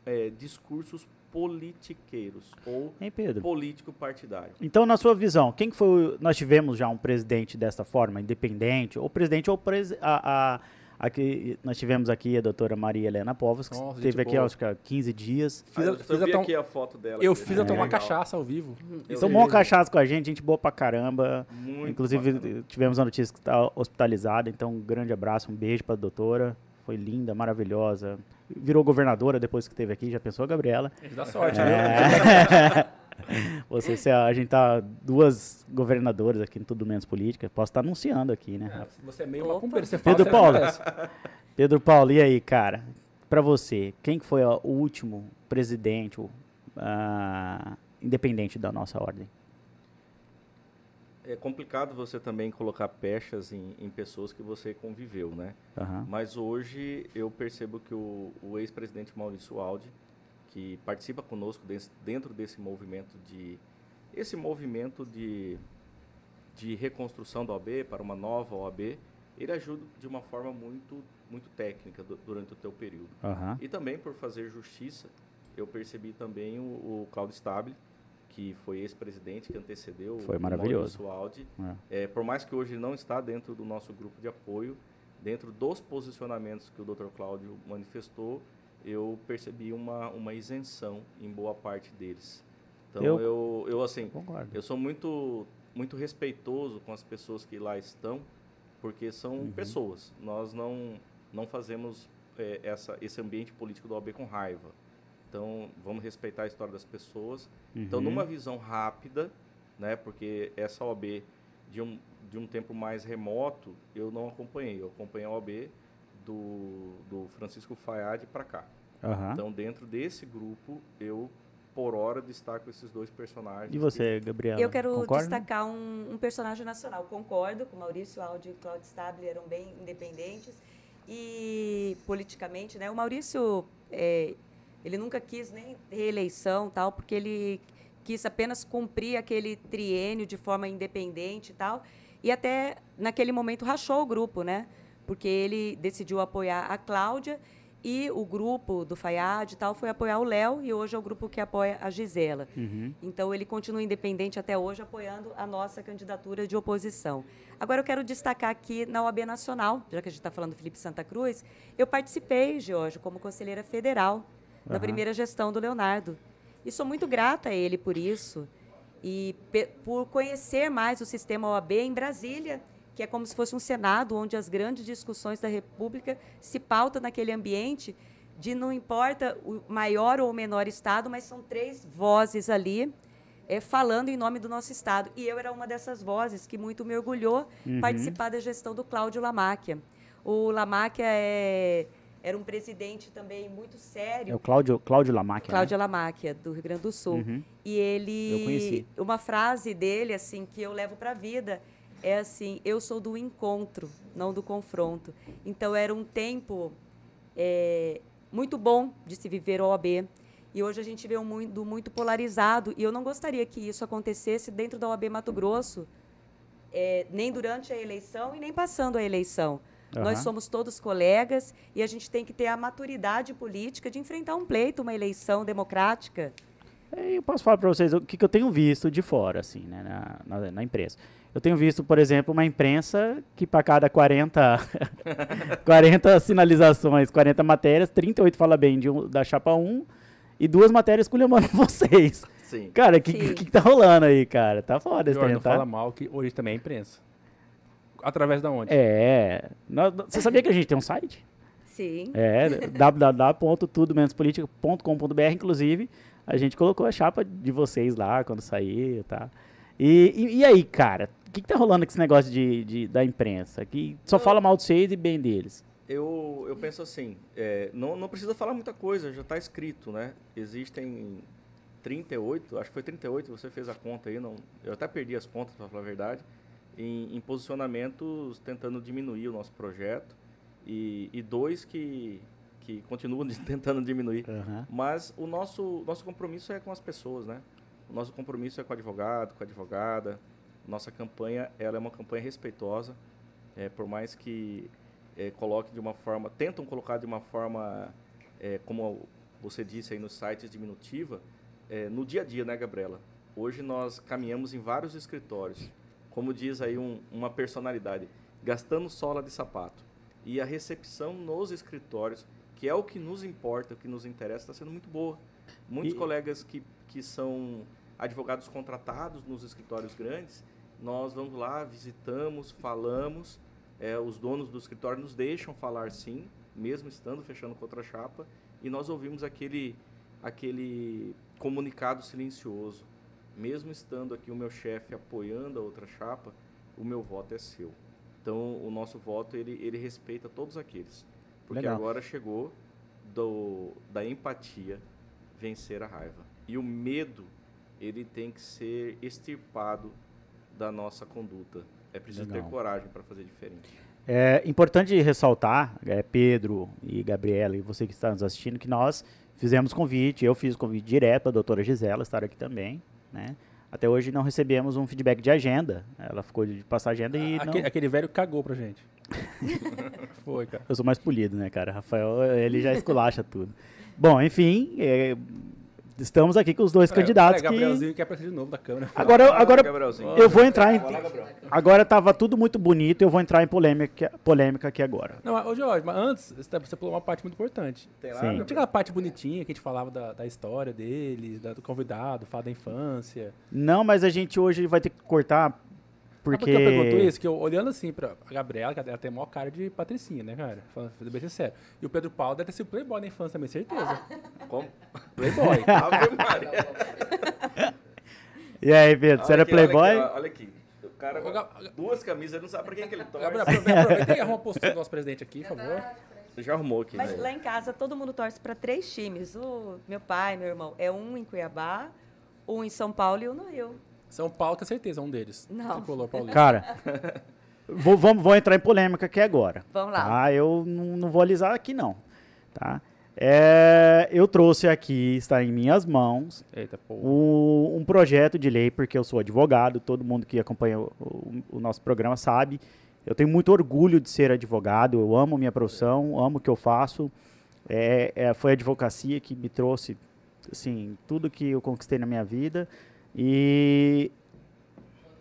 é, discursos politiqueiros ou Hein, político partidário. Então, na sua visão, quem que foi. Nós tivemos já um presidente dessa forma, independente, ou presidente, ou presi a, a, a que nós tivemos aqui a doutora Maria Helena Povos, que Nossa, esteve aqui boa. acho que há 15 dias. Fiz a- Ah, fiz a vi tom- aqui a foto dela. Eu aqui, fiz né? a tomar Legal. cachaça ao vivo. Eu Tomou uma vi. cachaça com a gente, gente boa pra caramba. Muito Inclusive, bacana. tivemos a notícia que está hospitalizada, então um grande abraço, um beijo pra doutora. Foi linda, maravilhosa. Virou governadora depois que esteve aqui, já pensou, Gabriela? A gente dá sorte, né? Você, se a gente tá duas governadoras aqui, em tudo menos política. Posso estar anunciando aqui, né? É, Você é meio Opa. macumbeiro, você fala, Pedro você Paulo. acontece. Pedro Paulo, e aí, cara? Pra você, quem que foi ó, o último presidente ah, independente da nossa ordem? É complicado você também colocar pechas em, em pessoas que você conviveu, né? Aham. Mas hoje eu percebo que o, o ex-presidente Maurício Aldi, que participa conosco dentro desse movimento de esse movimento de, de reconstrução da OAB para uma nova OAB, ele ajuda de uma forma muito muito técnica du- durante o teu período. Aham. E também por fazer justiça, eu percebi também o, o Claudio Stabile, que foi ex-presidente que antecedeu Foi o maravilhoso. Aldi. É. É, por mais que hoje ele não está dentro do nosso grupo de apoio, dentro dos posicionamentos que o Dr. Cláudio manifestou, eu percebi uma, uma isenção em boa parte deles. Então Eu- eu, eu, assim, Concordo. eu sou muito muito respeitoso com as pessoas que lá estão, porque são Uhum. pessoas. Nós não não fazemos é, essa esse ambiente político da OAB com raiva. Então vamos respeitar a história das pessoas. Então Uhum. numa visão rápida, né, porque essa OAB de um de um tempo mais remoto, eu não acompanhei. Eu acompanhei a OAB do, do Francisco Fayad para cá. Aham. Então, dentro desse grupo, eu, por hora, destaco esses dois personagens. E você, Gabriela? Eu quero concorda? destacar um, um personagem nacional. Concordo com Maurício Aldi e Claudio Stabile, eram bem independentes. E politicamente, né? O Maurício, é, ele nunca quis nem reeleição, tal, porque ele quis apenas cumprir aquele triênio de forma independente e tal. E até naquele momento rachou o grupo, né? Porque ele decidiu apoiar a Cláudia E o grupo do FAIAD e tal foi apoiar o Léo e hoje é o grupo que apoia a Gisela. Uhum. Então ele continua independente até hoje, apoiando a nossa candidatura de oposição. Agora eu quero destacar aqui na OAB Nacional, já que a gente está falando do Felipe Santa Cruz, eu participei, Jorge, como conselheira federal na Aham. primeira gestão do Leonardo. E sou muito grata a ele por isso e por conhecer mais o sistema OAB em Brasília, que é como se fosse um Senado, onde as grandes discussões da República se pautam naquele ambiente de não importa o maior ou o menor Estado, mas são três vozes ali eh, falando em nome do nosso Estado. E eu era uma dessas vozes que muito me orgulhou participar da gestão do Cláudio Lamáquia. O Lamáquia é, era um presidente também muito sério. É o Cláudio, Cláudio Lamáquia, né? Cláudia Lamáquia, do Rio Grande do Sul. Uhum. E ele. Eu conheci. Uma frase dele, assim, que eu levo para a vida é assim: eu sou do encontro, não do confronto. Então era um tempo é, muito bom de se viver OAB. E hoje a gente vê um mundo muito polarizado. E eu não gostaria que isso acontecesse dentro da OAB Mato Grosso, é, nem durante a eleição e nem passando a eleição. Nós Aham. somos todos colegas e a gente tem que ter a maturidade política de enfrentar um pleito, uma eleição democrática. É, Eu posso falar para vocês o que, que eu tenho visto de fora, assim, né, na, na, na imprensa. Eu tenho visto, por exemplo, uma imprensa que para cada 40, 40 sinalizações, 40 matérias, 38 fala bem de um, da chapa 1 e duas matérias culhamando vocês. Sim. Cara, o que, que, que tá rolando aí, cara? Tá foda esse trem, não tá? fala mal, que hoje também é imprensa. Através da onde? É. Você sabia que a gente tem um site? Sim. É, www.tudomenospolitica.com.br, inclusive, a gente colocou a chapa de vocês lá quando sair, tá? E, e, e aí, cara, o que, que tá rolando com esse negócio de, de- da imprensa? Que só fala mal de vocês e bem deles. Eu, eu penso assim, é, não, não precisa falar muita coisa, já está escrito, né? Existem 38, acho que foi 38, você fez a conta aí, não, eu até perdi as contas, para falar a verdade, em, em posicionamentos tentando diminuir o nosso projeto e, e dois que, que continuam tentando diminuir. Aham. Mas o nosso, nosso compromisso é com as pessoas, né? O nosso compromisso é com o advogado, com a advogada. Nossa campanha, ela é uma campanha respeitosa, é, por mais que é, coloque de uma forma, tentam colocar de uma forma, é, como você disse aí nos sites, diminutiva, é, no dia a dia, né, Gabriela? Hoje nós caminhamos em vários escritórios, como diz aí um- uma personalidade, gastando sola de sapato. E a recepção nos escritórios, que é o que nos importa, o que nos interessa, está sendo muito boa. Muitos E- colegas que, que são advogados contratados nos escritórios grandes, nós vamos lá, visitamos, falamos, é, os donos do escritório nos deixam falar sim, mesmo estando fechando com outra chapa, e nós ouvimos aquele, aquele comunicado silencioso. Mesmo estando aqui o meu chefe apoiando a outra chapa, o meu voto é seu. Então, o nosso voto, ele, ele respeita todos aqueles. Porque Legal. agora chegou do, da empatia vencer a raiva. E o medo, ele tem que ser extirpado da nossa conduta. É preciso Legal. ter coragem para fazer diferente. É importante ressaltar, é, Pedro e Gabriela, e você que está nos assistindo, que nós fizemos convite, eu fiz convite direto à doutora Gisela estar aqui também, né? Até hoje não recebemos um feedback de agenda. Ela ficou de passar agenda e não... Aquele, aquele velho cagou pra gente. Foi, cara. Eu sou mais polido, né, cara? Rafael, ele já esculacha tudo. Bom, enfim, é, estamos aqui com os dois candidatos É, que... Gabrielzinho quer aparecer de novo da câmera. Agora, eu- agora Gabrielzinho. eu vou entrar em... Agora tava tudo muito bonito, eu vou entrar em polêmica, polêmica aqui agora. Não, mas, ô Jorge, mas antes, você tá- você pulou uma parte muito importante. Tem lá. Não tinha aquela parte bonitinha que a gente falava da, da história deles, da- do convidado, fala da infância. Não, mas a gente hoje vai ter que cortar porque... por que eu pergunto isso? Que eu, olhando assim pra a Gabriela, que ela tem a maior cara de patricinha, né, cara? Falando falando bem sincero. E o Pedro Paulo deve ter sido playboy na infância também, certeza. Como? Playboy. Ave Maria. E aí, Pedro, você era aqui, olha aqui, playboy? Olha aqui. O cara com duas camisas, ele não sabe pra quem que ele torce. Gabriel, aproveita, aproveita e arruma a postura do nosso presidente aqui, por favor. Você já arrumou aqui. Mas né? lá em casa todo mundo torce para três times. O meu pai, meu irmão, é um em Cuiabá, um em São Paulo e um no Rio. São Paulo, com certeza, é um deles. Não. Tricolor paulista. Cara, vou, vamos, vou entrar em polêmica aqui agora. Vamos lá. Tá? Eu não, não vou alisar aqui, não. Tá? É, eu trouxe aqui, está em minhas mãos, Eita, o- um projeto de lei, porque eu sou advogado, todo mundo que acompanha o, o- o nosso programa sabe. Eu tenho muito orgulho de ser advogado, eu amo minha profissão, amo o que eu faço. É, é, foi a advocacia que me trouxe, assim, tudo que eu conquistei na minha vida. E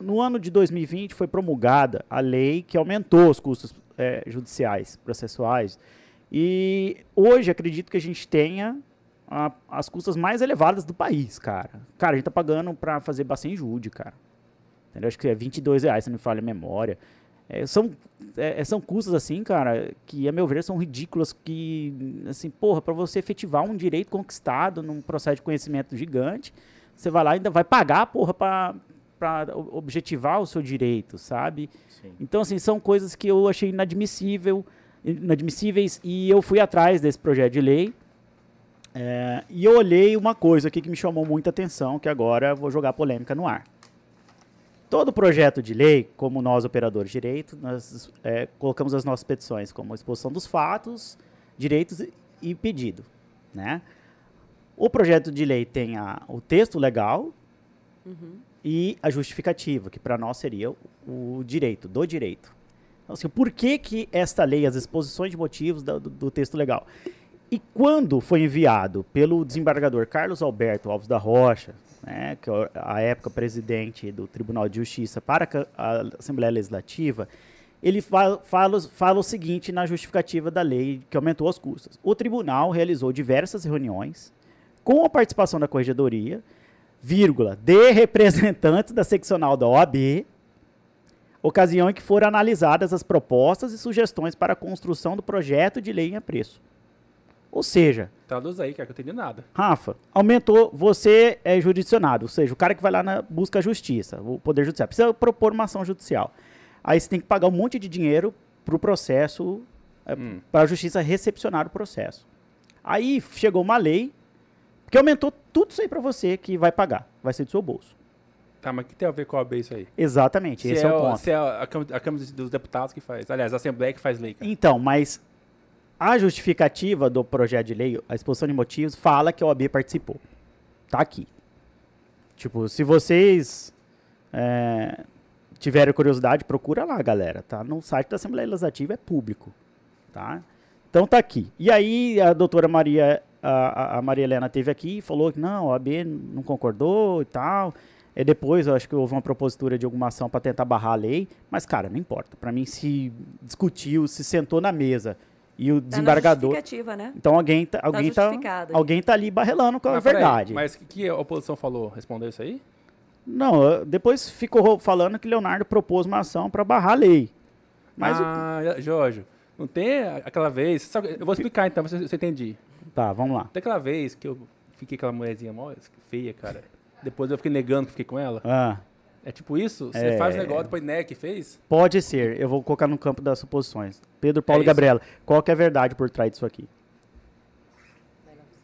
no ano de 2020 foi promulgada a lei que aumentou os custos é, judiciais, processuais. E hoje acredito que a gente tenha a, as custas mais elevadas do país, cara. Cara, a gente tá pagando pra fazer bastante jude, cara. Entendeu? Acho que é 22 reais, se não me falha a memória. É, são, é, são custos, assim, cara, que, a meu ver, são ridículos, que, assim, porra, para você efetivar um direito conquistado num processo de conhecimento gigante, você vai lá e ainda vai pagar, porra, pra, pra objetivar o seu direito, sabe? Sim. Então, assim, são coisas que eu achei inadmissível, inadmissíveis, e eu fui atrás desse projeto de lei, é, e eu olhei uma coisa aqui que me chamou muita atenção, que agora vou jogar polêmica no ar. Todo projeto de lei, como nós operadores de direito, nós é, colocamos as nossas petições como exposição dos fatos, direitos e pedido, né? O projeto de lei tem a, o texto legal e a justificativa, que para nós seria o, o direito, do direito. Então, assim, por que, que esta lei, as exposições de motivos do, do- texto legal? E quando foi enviado pelo desembargador Carlos Alberto Alves da Rocha, né, que é a época presidente do Tribunal de Justiça para a Assembleia Legislativa, ele fa- fala, fala o seguinte na justificativa da lei que aumentou os custos. O tribunal realizou diversas reuniões com a participação da Corregedoria, vírgula, de representantes da seccional da OAB, ocasião em que foram analisadas as propostas e sugestões para a construção do projeto de lei em apreço. Ou seja, Traduz aí, cara, que eu entendi nada. Rafa, aumentou, você é jurisdicionado, ou seja, o cara que vai lá na busca a justiça, o poder judicial, precisa propor uma ação judicial. Aí você tem que pagar um monte de dinheiro para o processo, Hum. para a justiça recepcionar o processo. Aí chegou uma lei que aumentou tudo isso aí para você que vai pagar, vai ser do seu bolso. Tá, mas o que tem a ver com a OAB isso aí? Exatamente, Se esse é, o o- ponto. Se é a Câmara, a Câmara dos Deputados que faz. Aliás, a Assembleia que faz lei, cara. Então, mas a justificativa do projeto de lei, a exposição de motivos, fala que a OAB participou. Tá aqui. Tipo, se vocês é, tiverem curiosidade, procura lá, galera. Tá no site da Assembleia Legislativa, é público. Tá? Então tá aqui. E aí a doutora Maria, a, a- Maria Helena teve aqui e falou que não, a OAB não concordou e tal. E depois eu acho que houve uma propositura de alguma ação para tentar barrar a lei. Mas, cara, não importa. Para mim, se discutiu, se sentou na mesa e o Tá na desembargador. justificativa, né? Então alguém tá, alguém tá, ali. alguém tá ali barrelando com a Mas peraí, verdade. Mas o que, que a oposição falou? Respondeu isso aí? Não, depois ficou falando que Leonardo propôs uma ação para barrar a lei. Mas o- ah, Jorge, não tem aquela vez. eu vou explicar então, pra você, você entender. Tá, vamos lá. Tem aquela vez que eu fiquei com aquela mulherzinha mó feia, cara. Depois eu fiquei negando que fiquei com ela. Ah, É tipo isso? Você É. faz o negócio, depois né que fez? pode ser. Eu vou colocar no campo das suposições. Pedro Paulo É e. Gabriela, qual que é a verdade por trás disso aqui?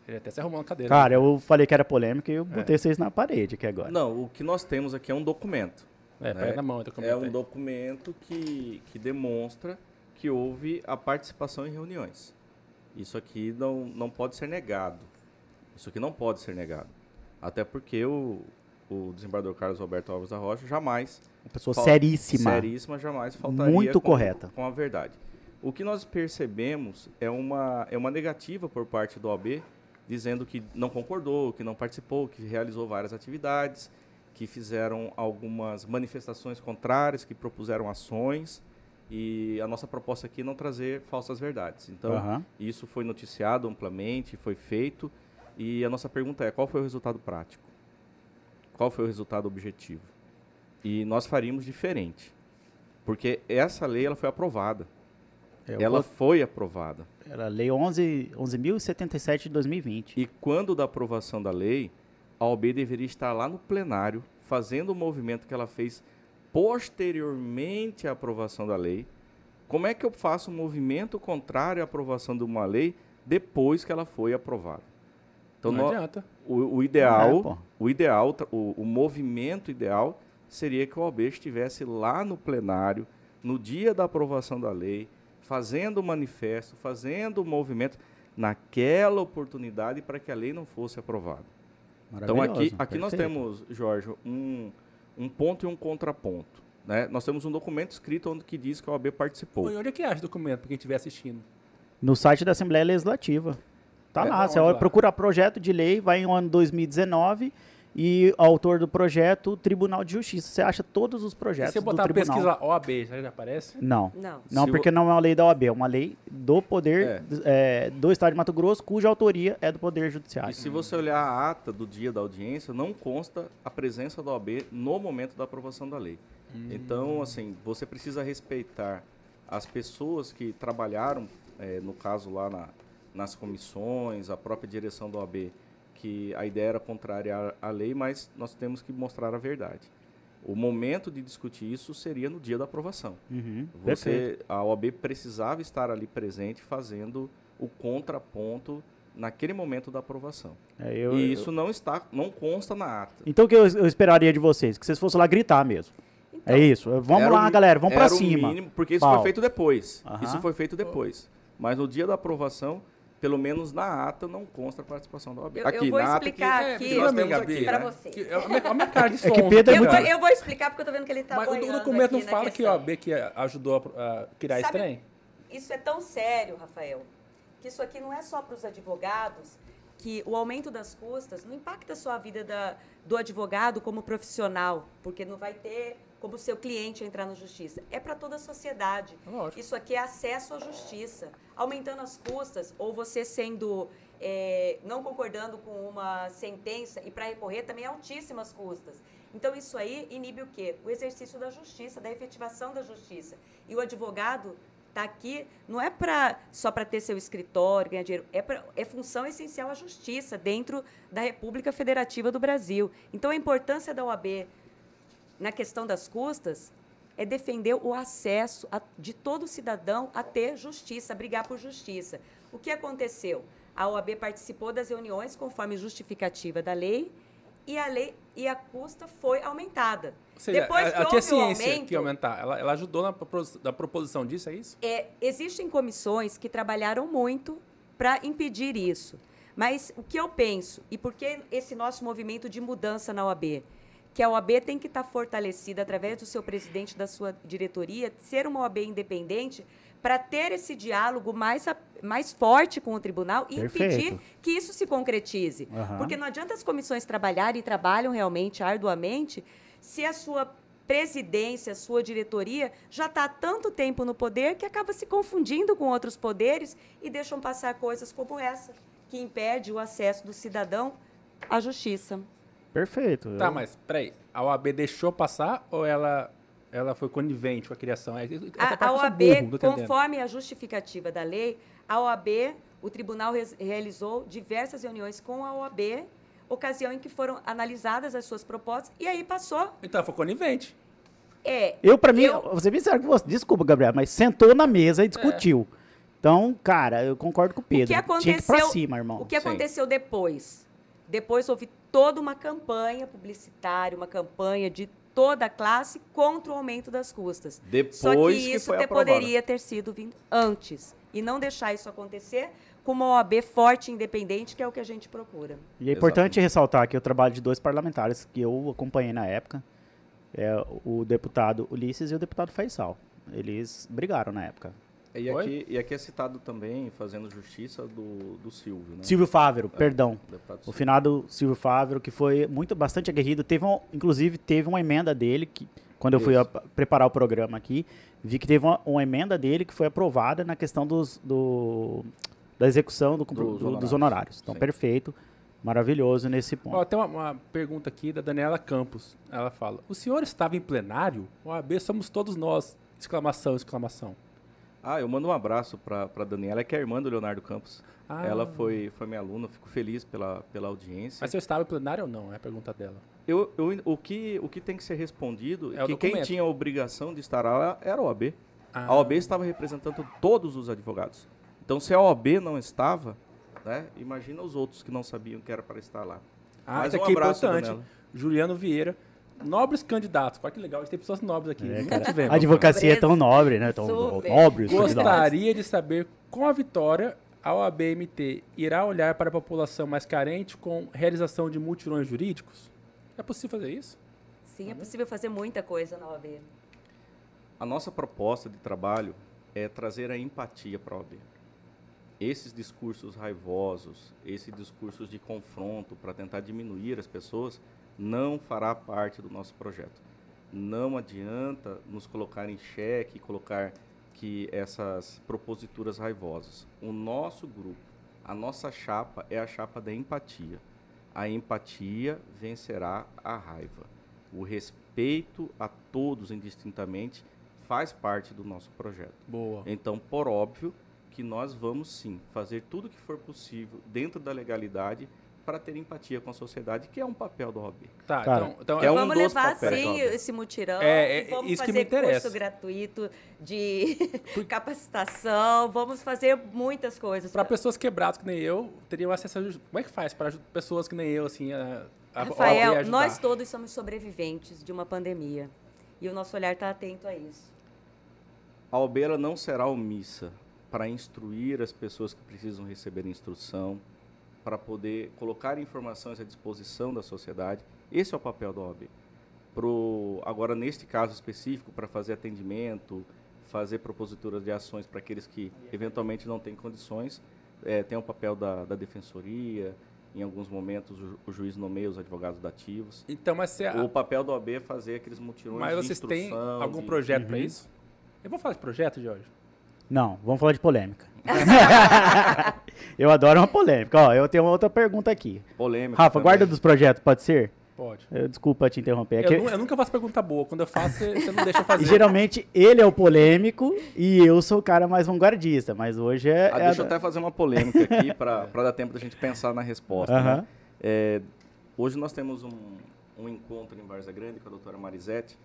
Ele até se arrumou na cadeira. Cara, né? eu falei que era polêmica e eu botei vocês na parede aqui agora. Não, o que nós temos aqui é um documento. É, né? pega na mão, então É um aí. documento que, que demonstra que houve a participação em reuniões. Isso aqui não, não pode ser negado. Isso aqui não pode ser negado. Até porque o, o desembargador Carlos Alberto Alves da Rocha jamais Uma pessoa seríssima. seríssima jamais faltaria Muito com, correta. com a verdade. O que nós percebemos é uma, é uma negativa por parte do OAB, dizendo que não concordou, que não participou, que realizou várias atividades, que fizeram algumas manifestações contrárias, que propuseram ações. E a nossa proposta aqui é não trazer falsas verdades. Então, Aham. isso foi noticiado amplamente, foi feito. E a nossa pergunta é: qual foi o resultado prático? Qual foi o resultado objetivo? E nós faríamos diferente. Porque essa lei ela foi aprovada. Eu ela vou- foi aprovada. Era a lei 11 11.077 de 2020. E quando da aprovação da lei, a OAB deveria estar lá no plenário, fazendo o movimento que ela fez posteriormente à aprovação da lei. Como é que eu faço um movimento contrário à aprovação de uma lei depois que ela foi aprovada? Então, não nó- adianta. o, o ideal, É, o ideal, o, o movimento ideal seria que o OAB estivesse lá no plenário, no dia da aprovação da lei, fazendo o manifesto, fazendo o movimento naquela oportunidade para que a lei não fosse aprovada. Então aqui, aqui nós temos, Jorge, um, um ponto e um contraponto. Né? Nós temos um documento escrito onde que diz que a OAB participou. E onde é que acha o documento pra quem estiver assistindo? No site da Assembleia Legislativa. Tá É, lá, você lá? procurar projeto de lei, vai em ano 2019 e autor do projeto, Tribunal de Justiça. Você acha todos os Se projetos você do botar a tribunal. pesquisa OAB, será que já aparece? Não. Não. Não, Se porque não é uma lei da OAB, é uma lei do poder é, do Estado de Mato Grosso, cuja autoria é do Poder Judiciário. E se você olhar a ata do dia da audiência, não consta a presença da OAB no momento da aprovação da lei. Então, assim, você precisa respeitar as pessoas que trabalharam, eh, no caso lá na- nas comissões, a própria direção da OAB, que a ideia era contrária à, lei, mas nós temos que mostrar a verdade. O momento de discutir isso seria no dia da aprovação. Uhum, perfeito. Você, a OAB precisava estar ali presente fazendo o contraponto naquele momento da aprovação. É, eu- e eu- isso não está, não consta na ata. Então o que eu, eu esperaria de vocês? Que vocês fossem lá gritar mesmo. Então, é isso. Vamos lá, o- galera, vamos o cima. mínimo, porque isso Pau. foi feito depois. Isso foi feito depois. Mas no dia da aprovação, pelo menos na ata, não consta a participação da OAB. Eu- eu aqui, vou na ata explicar que, aqui pra né? você. Que- é cara de É que Pedro é Eu muito- vou, eu vou explicar porque eu tô vendo que ele tá Mas o boiando documento não fala que a. OAB que ajudou a, a criar esse Sabe- trem? Isso é tão sério, Rafael, que isso aqui não é só para os advogados, que o aumento das custas não impacta só a vida da, do advogado como profissional, porque não vai ter como seu cliente entrar na justiça. É para toda a sociedade. Lógico. Isso aqui é acesso à justiça. Aumentando as custas, ou você sendo. é, não concordando com uma sentença e para recorrer também é altíssimas custas. Então isso aí inibe o quê? O exercício da justiça, da efetivação da justiça. E o advogado está aqui não é para só para ter seu escritório, ganhar dinheiro, é, pra, é função essencial a justiça dentro da República Federativa do Brasil. Então a importância da OAB na questão das custas é defender o acesso a- de todo cidadão a ter justiça, a brigar por justiça. O que aconteceu? A OAB participou das reuniões conforme justificativa da lei e a lei e a custa foi aumentada. Ou seja, Depois ela, que ela tinha houve o ciência aumento, que aumentar. Ela, ela ajudou na na proposição disso, é isso? é, existem comissões que trabalharam muito para impedir isso. Mas o que eu penso, e por que esse nosso movimento de mudança na OAB? Que a OAB tem que estar fortalecida através do seu presidente, da sua diretoria, ser uma OAB independente para ter esse diálogo mais, mais forte com o tribunal e Perfeito. impedir que isso se concretize. Aham. Porque não adianta as comissões trabalharem e trabalham realmente arduamente se a sua presidência, a sua diretoria já está há tanto tempo no poder que acaba se confundindo com outros poderes e deixam passar coisas como essa, que impede o acesso do cidadão à justiça. Perfeito. Tá, Eu- mas peraí. A OAB deixou passar ou ela, ela foi conivente com a criação? Essa A, a OAB, burro, conforme a justificativa da lei, a OAB, o tribunal res- realizou diversas reuniões com a OAB, ocasião em que foram analisadas as suas propostas, e aí passou. Então, foi conivente. É, Eu, pra mim, Eu- bem sincero com você. Desculpa, Gabriel, mas sentou na mesa e discutiu. Então, cara, eu concordo com o Pedro. O que Tinha que ir pra aconteceu- cima, irmão. O que Sim. aconteceu depois? Depois houve toda uma campanha publicitária, uma campanha de toda a classe contra o aumento das custas. Depois Só que que isso foi te- aprovado. poderia ter sido vindo antes. E não deixar isso acontecer com uma OAB forte e independente, que é o que a gente procura. E é importante Exatamente. ressaltar aqui o trabalho de dois parlamentares que eu acompanhei na época. É o deputado Ulisses e o deputado Faisal. Eles brigaram na época. E Oi? aqui, e aqui é citado também, fazendo justiça, do, do Silvio, né? Silvio Fávero, perdão. Deputado O finado Silvio Fávero, que foi muito bastante aguerrido. Teve um- inclusive, teve uma emenda dele, que quando eu fui a- preparar o programa aqui, vi que teve uma, uma emenda dele que foi aprovada na questão dos, do, da execução do Dos do- dos honorários. honorários. Então, Sim. perfeito, maravilhoso nesse ponto. Ó, tem uma, uma pergunta aqui da Daniela Campos. Ela fala: O senhor estava em plenário? OAB somos todos nós! Exclamação, exclamação. Ah, eu mando um abraço pra, pra Daniela, que é a irmã do Leonardo Campos. Ah. Ela foi, foi minha aluna, fico feliz pela, pela audiência. Mas senhor estava em plenário ou não? É a pergunta dela. Eu, eu, o, que, o que tem que ser respondido É que quem tinha a obrigação de estar lá era a OAB. Ah. A OAB estava representando todos os advogados. Então, se a OAB não estava, né, imagina os outros que não sabiam que era para estar lá. Ah, Mais isso um aqui é abraço, importante. Daniela. Juliano Vieira. Nobres candidatos. Olha que legal, a gente tem pessoas nobres aqui. É, Nunca cara, tivemos. a advocacia é tão nobre, né? Tão Super. nobres. Gostaria de saber, com a vitória, a OABMT irá olhar para a população mais carente com realização de mutirões jurídicos? É possível fazer isso? Sim, é possível fazer muita coisa na OAB. A nossa proposta de trabalho é trazer a empatia para a OAB. esses discursos raivosos, esses discursos de confronto para tentar diminuir as pessoas, não fará parte do nosso projeto. Não adianta nos colocar em xeque, colocar que essas proposituras raivosas. O nosso grupo, a nossa chapa é a chapa da empatia. A empatia vencerá a raiva. O respeito a todos indistintamente faz parte do nosso projeto. Boa. Então, por óbvio, que nós vamos sim fazer tudo o que for possível dentro da legalidade para ter empatia com a sociedade, que é um papel do OAB. Tá, Cara, então, então é um vamos dos levar papéis, sim esse mutirão É, é, vamos isso que fazer me interessa. curso gratuito de capacitação, vamos fazer muitas coisas. para pessoas quebradas que nem eu, teriam acesso a... Como é que faz para pessoas que nem eu, assim, a, a, a Rafael, ajudar? nós todos somos sobreviventes de uma pandemia e o nosso olhar está atento a isso. A OAB não será omissa para instruir as pessoas que precisam receber instrução, para poder colocar informações à disposição da sociedade. Esse é o papel da OAB. Pro, agora, neste caso específico, para fazer atendimento, fazer proposituras de ações para aqueles que eventualmente não têm condições, eh, tem o papel da, da defensoria, em alguns momentos o, ju- o juiz nomeia os advogados dativos. Então, mas você... O papel da OAB é fazer aqueles mutirões Mas de vocês têm instrução, algum de- projeto para isso? Eu vou falar de projeto, Jorge? Não, vamos falar de polêmica. eu adoro uma polêmica. Ó, eu tenho uma outra pergunta aqui. polêmica. Rafa, também. guarda dos projetos, pode ser? Pode. Eu- desculpa te interromper. É Eu, que- nu- eu nunca faço pergunta boa. Quando eu faço, você, não deixa eu e fazer. geralmente ele é o polêmico e eu sou o cara mais vanguardista, mas hoje é. Ah, é deixa eu a- até fazer uma polêmica aqui para dar tempo da gente pensar na resposta. Aham. né? É, hoje nós temos um, um encontro em Varza Grande com a doutora Marisete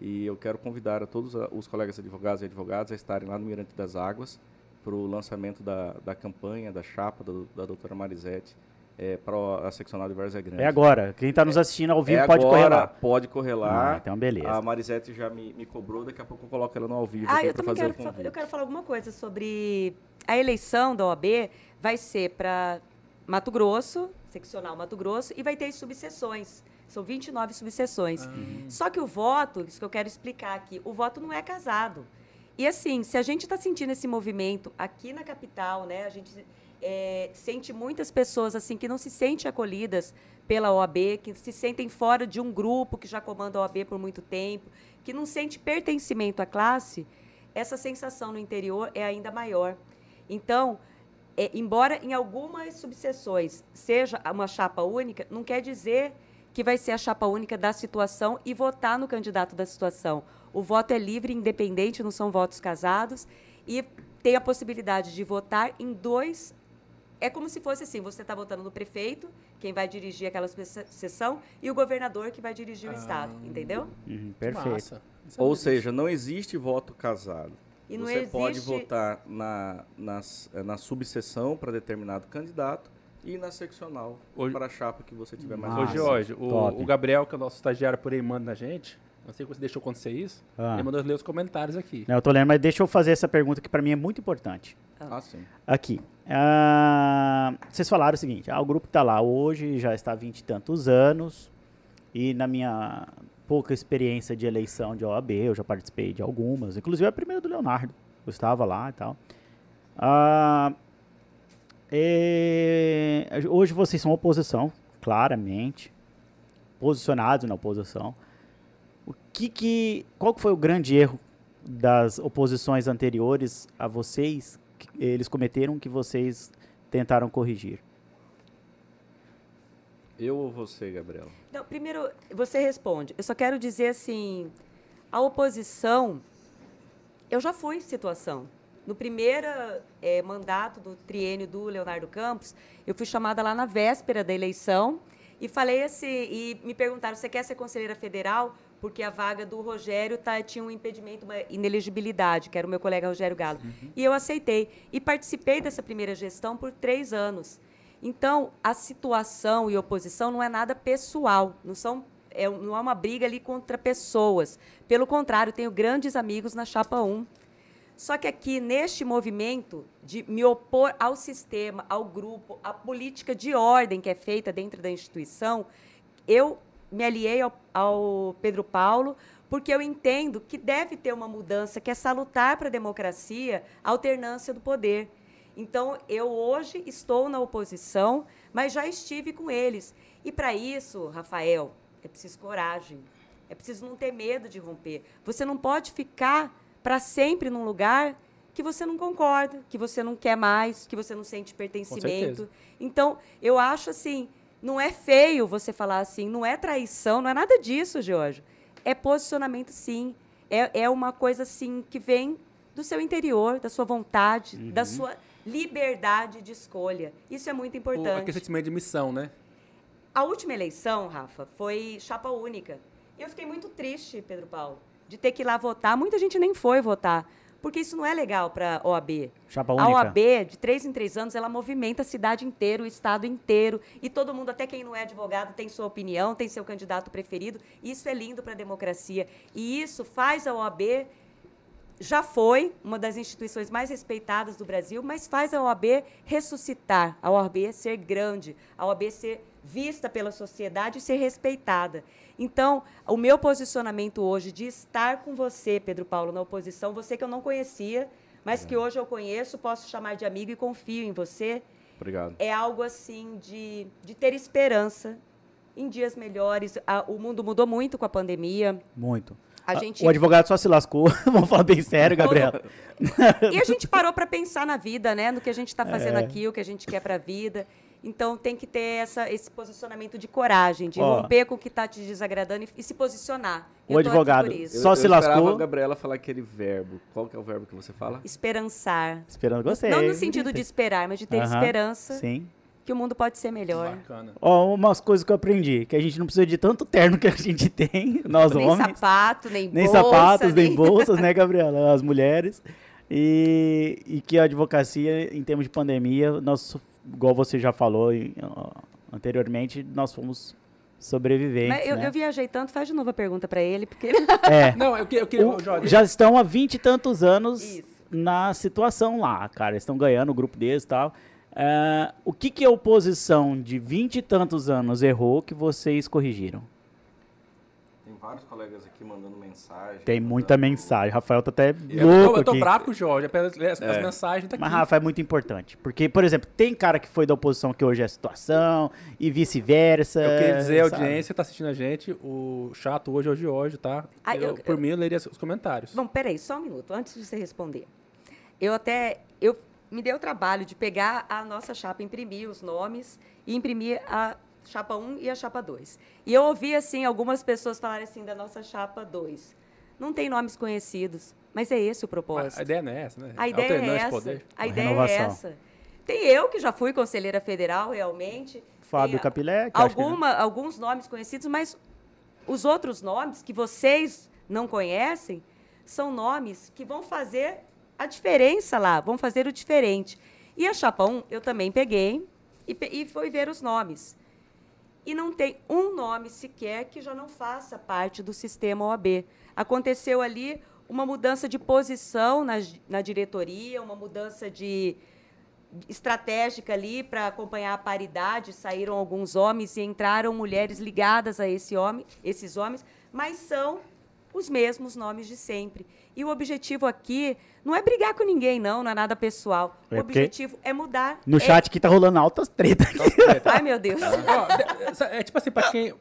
e eu quero convidar a todos os colegas advogados e advogadas a estarem lá no Mirante das Águas para o lançamento da, da campanha, da chapa da, da doutora Marisete é, para a seccional de Varza Grande. É agora. Quem tá nos assistindo ao vivo É pode agora, correr lá. Pode correr lá. Ah, então beleza. A Marisete já me, me cobrou, daqui a pouco eu coloco ela no ao vivo Ah, eu para também fazer quero, eu quero falar alguma coisa sobre a eleição da OAB. Vai ser para Mato Grosso, seccional Mato Grosso, e vai ter as subseções. São 29 subseções. Só que o voto, isso que eu quero explicar aqui, o voto não é casado. E assim, se a gente está sentindo esse movimento aqui na capital, né, a gente é, sente muitas pessoas assim que não se sentem acolhidas pela OAB, que se sentem fora de um grupo que já comanda a OAB por muito tempo, que não sente pertencimento à classe, essa sensação no interior é ainda maior. Então, é, embora em algumas subseções seja uma chapa única, não quer dizer que vai ser a chapa única da situação e votar no candidato da situação. O voto é livre, independente, não são votos casados, e tem a possibilidade de votar em dois. É como se fosse assim: você está votando no prefeito, quem vai dirigir aquela se- sessão, e o governador que vai dirigir o Estado, entendeu? Uhum, perfeito. É Ou seja, não existe voto casado. E não Você pode existe- votar na, nas- eh, na subseção para determinado candidato e na seccional Hoje- para a chapa que você tiver mais Massa. Jorge, o, o Gabriel, que é o nosso estagiário por aí, manda na gente. Não sei se você deixou acontecer isso. Ah. Ele mandou ler os comentários aqui. Não, eu tô lendo, mas deixa eu fazer essa pergunta que pra mim é muito importante. Ah, sim. Aqui. Ah, vocês falaram o seguinte: ah, o grupo que tá lá hoje já está há vinte e tantos anos. E na minha pouca experiência de eleição de OAB, eu já participei de algumas, inclusive a primeira do Leonardo. Eu estava lá e tal. Ah, é, hoje vocês são oposição, claramente. Posicionados na oposição. O que que, qual que foi o grande erro das oposições anteriores a vocês que eles cometeram que vocês tentaram corrigir? Eu ou você, Gabriel? Não, primeiro, você responde. Eu só quero dizer assim, a oposição, eu já fui em situação. No primeiro eh, mandato do triênio do Leonardo Campos, eu fui chamada lá na véspera da eleição e falei assim, e me perguntaram, você quer ser conselheira federal? Porque a vaga do Rogério tá, tinha um impedimento, uma inelegibilidade, que era o meu colega Rogério Galo. E eu aceitei. E participei dessa primeira gestão por três anos. Então, a situação e oposição não é nada pessoal, não, são, é, não é uma briga ali contra pessoas. Pelo contrário, tenho grandes amigos na Chapa 1. Só que aqui, neste movimento de me opor ao sistema, ao grupo, à política de ordem que é feita dentro da instituição, eu me aliei ao, ao Pedro Paulo porque eu entendo que deve ter uma mudança que é salutar para a democracia a alternância do poder. Então, eu hoje estou na oposição, mas já estive com eles. E para isso, Rafael, é preciso coragem. É preciso não ter medo de romper. Você não pode ficar para sempre num lugar que você não concorda, que você não quer mais, que você não sente pertencimento. Então, eu acho assim, não é feio você falar assim, não é traição, não é nada disso, Jorge. É posicionamento, sim. É, é uma coisa, assim, que vem do seu interior, da sua vontade, uhum. da sua liberdade de escolha. Isso é muito importante. Aquele sentimento de missão, né? A última eleição, Rafa, foi chapa única. Eu fiquei muito triste, Pedro Paulo, de ter que ir lá votar. Muita gente nem foi votar, porque isso não é legal para a OAB. Chapa única. A OAB, de três em três anos, ela movimenta a cidade inteira, o estado inteiro. E todo mundo, até quem não é advogado, tem sua opinião, tem seu candidato preferido. Isso é lindo para a democracia. E isso faz a OAB já foi uma das instituições mais respeitadas do Brasil, mas faz a OAB ressuscitar, a OAB ser grande, a OAB ser vista pela sociedade e ser respeitada. Então, o meu posicionamento hoje de estar com você, Pedro Paulo, na oposição, você que eu não conhecia, mas que hoje eu conheço, posso chamar de amigo e confio em você. Obrigado. É algo assim de, de ter esperança em dias melhores. o mundo mudou muito com a pandemia. Muito. A gente... O advogado só se lascou, vamos falar bem sério, Gabriela. e a gente parou para pensar na vida, né? No que a gente está fazendo é. aqui, o que a gente quer para a vida. Então tem que ter essa, esse posicionamento de coragem, de Ó, romper com o que está te desagradando e, e, se posicionar. O advogado só eu, se eu lascou. a Gabriela falar aquele verbo. Qual que é o verbo que você fala? Esperançar. Esperando gostei. Não no sentido de esperar, mas de ter uh -huh, esperança. Sim que o mundo pode ser melhor. Bacana. Ó, umas coisas que eu aprendi, que a gente não precisa de tanto terno que a gente tem, nós nem homens. Nem sapato, nem, nem bolsa. sapatos, nem, nem bolsas, né, Gabriela? As mulheres. E, e que a advocacia, em termos de pandemia, nós, igual você já falou anteriormente, nós fomos sobreviventes. Mas eu, né? eu viajei tanto, faz de novo a pergunta para ele, porque. É. não, eu, eu queria. O, já estão há vinte e tantos anos Isso. na situação lá, cara. Estão ganhando o grupo deles e tal. Uh, o que, que a oposição de vinte e tantos anos errou que vocês corrigiram? Tem vários colegas aqui mandando mensagem. Tem muita mensagem. Rafael tá até eu louco Eu tô aqui. bravo com o Jorge, as, é. as mensagens tá aqui. Mas, Rafa, é muito importante. Porque, por exemplo, tem cara que foi da oposição que hoje é a situação e vice-versa. Eu queria dizer, a audiência tá assistindo a gente, o chato hoje é o Jorge, tá? Ah, eu, eu, por mim, eu leria os comentários. Bom, peraí, só um minuto, antes de você responder. Eu até... Eu me deu o trabalho de pegar a nossa chapa, imprimir os nomes e imprimir a chapa 1 e a chapa 2. E eu ouvi, assim, algumas pessoas falarem assim da nossa chapa 2. Não tem nomes conhecidos, mas é esse o propósito. A ideia não é essa, né? A ideia é essa. Poder. A, a ideia é essa. Tem eu, que já fui conselheira federal, realmente. Fábio Capilé. Alguma, que... Alguns nomes conhecidos, mas os outros nomes que vocês não conhecem são nomes que vão fazer a diferença lá, vamos fazer o diferente. E a chapa 1 eu também peguei e, e fui ver os nomes. E não tem um nome sequer que já não faça parte do sistema OAB. Aconteceu ali uma mudança de posição na, na diretoria, uma mudança de estratégica ali para acompanhar a paridade. Saíram alguns homens e entraram mulheres ligadas a esse homem, esses homens, mas são os mesmos nomes de sempre. E o objetivo aqui não é brigar com ninguém, não, não é nada pessoal. É o objetivo é mudar. No é... chat que tá rolando altas tretas. Ai, meu Deus. é tipo assim, para quem,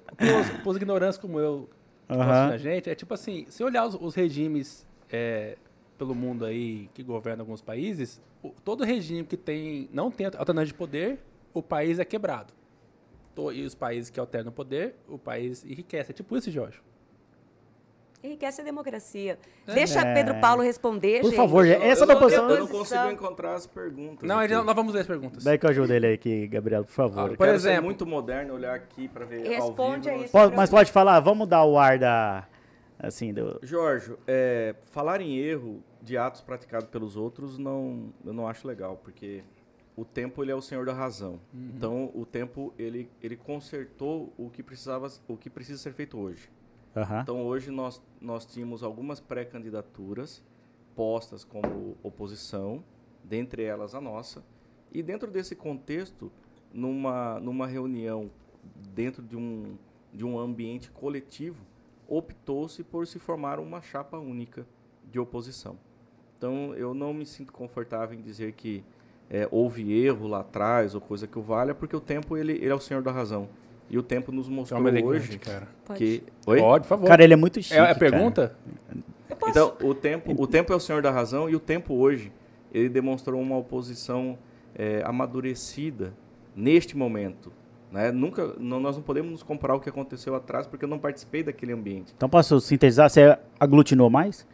pôs ignorância como eu, que uhum. a gente, é tipo assim, se olhar os, os regimes é, pelo mundo aí que governa alguns países, o, todo regime que tem não tem alternância de poder, o país é quebrado. E os países que alternam o poder, o país enriquece. É tipo isso, Jorge. Enriquece a democracia. É. Deixa Pedro Paulo responder, Por gente. favor, essa da posição... Eu não consigo encontrar as perguntas. Não, aqui. nós vamos ler as perguntas. Daí que eu ajudo ele aí aqui, Gabriel, por favor. Ah, por exemplo... É muito moderno olhar aqui para ver Responde ao vivo. Pode, mas pode falar, vamos dar o ar da... Assim, do... Jorge, é, falar em erro de atos praticados pelos outros, não, eu não acho legal, porque o tempo ele é o senhor da razão. Uhum. Então, o tempo ele, ele consertou o que precisava, o que precisa ser feito hoje. Uhum. Então hoje nós, nós tínhamos algumas pré-candidaturas postas como oposição, dentre elas a nossa, e dentro desse contexto, numa, numa reunião dentro de um, de um ambiente coletivo, optou-se por se formar uma chapa única de oposição. Então eu não me sinto confortável em dizer que é, houve erro lá atrás ou coisa que o valha, porque o tempo ele, ele é o senhor da razão. E o tempo nos É mostrou uma elegante, hoje cara. Pode. que. Oi? Pode, por favor. Cara, ele é muito chique. é a cara. pergunta? Então, o tempo, o tempo é o senhor da razão e o tempo hoje, ele demonstrou uma oposição é, amadurecida neste momento. Né? Nunca, não- nós não podemos nos comparar o que aconteceu atrás, porque eu não participei daquele ambiente. Então posso sintetizar? Você aglutinou mais?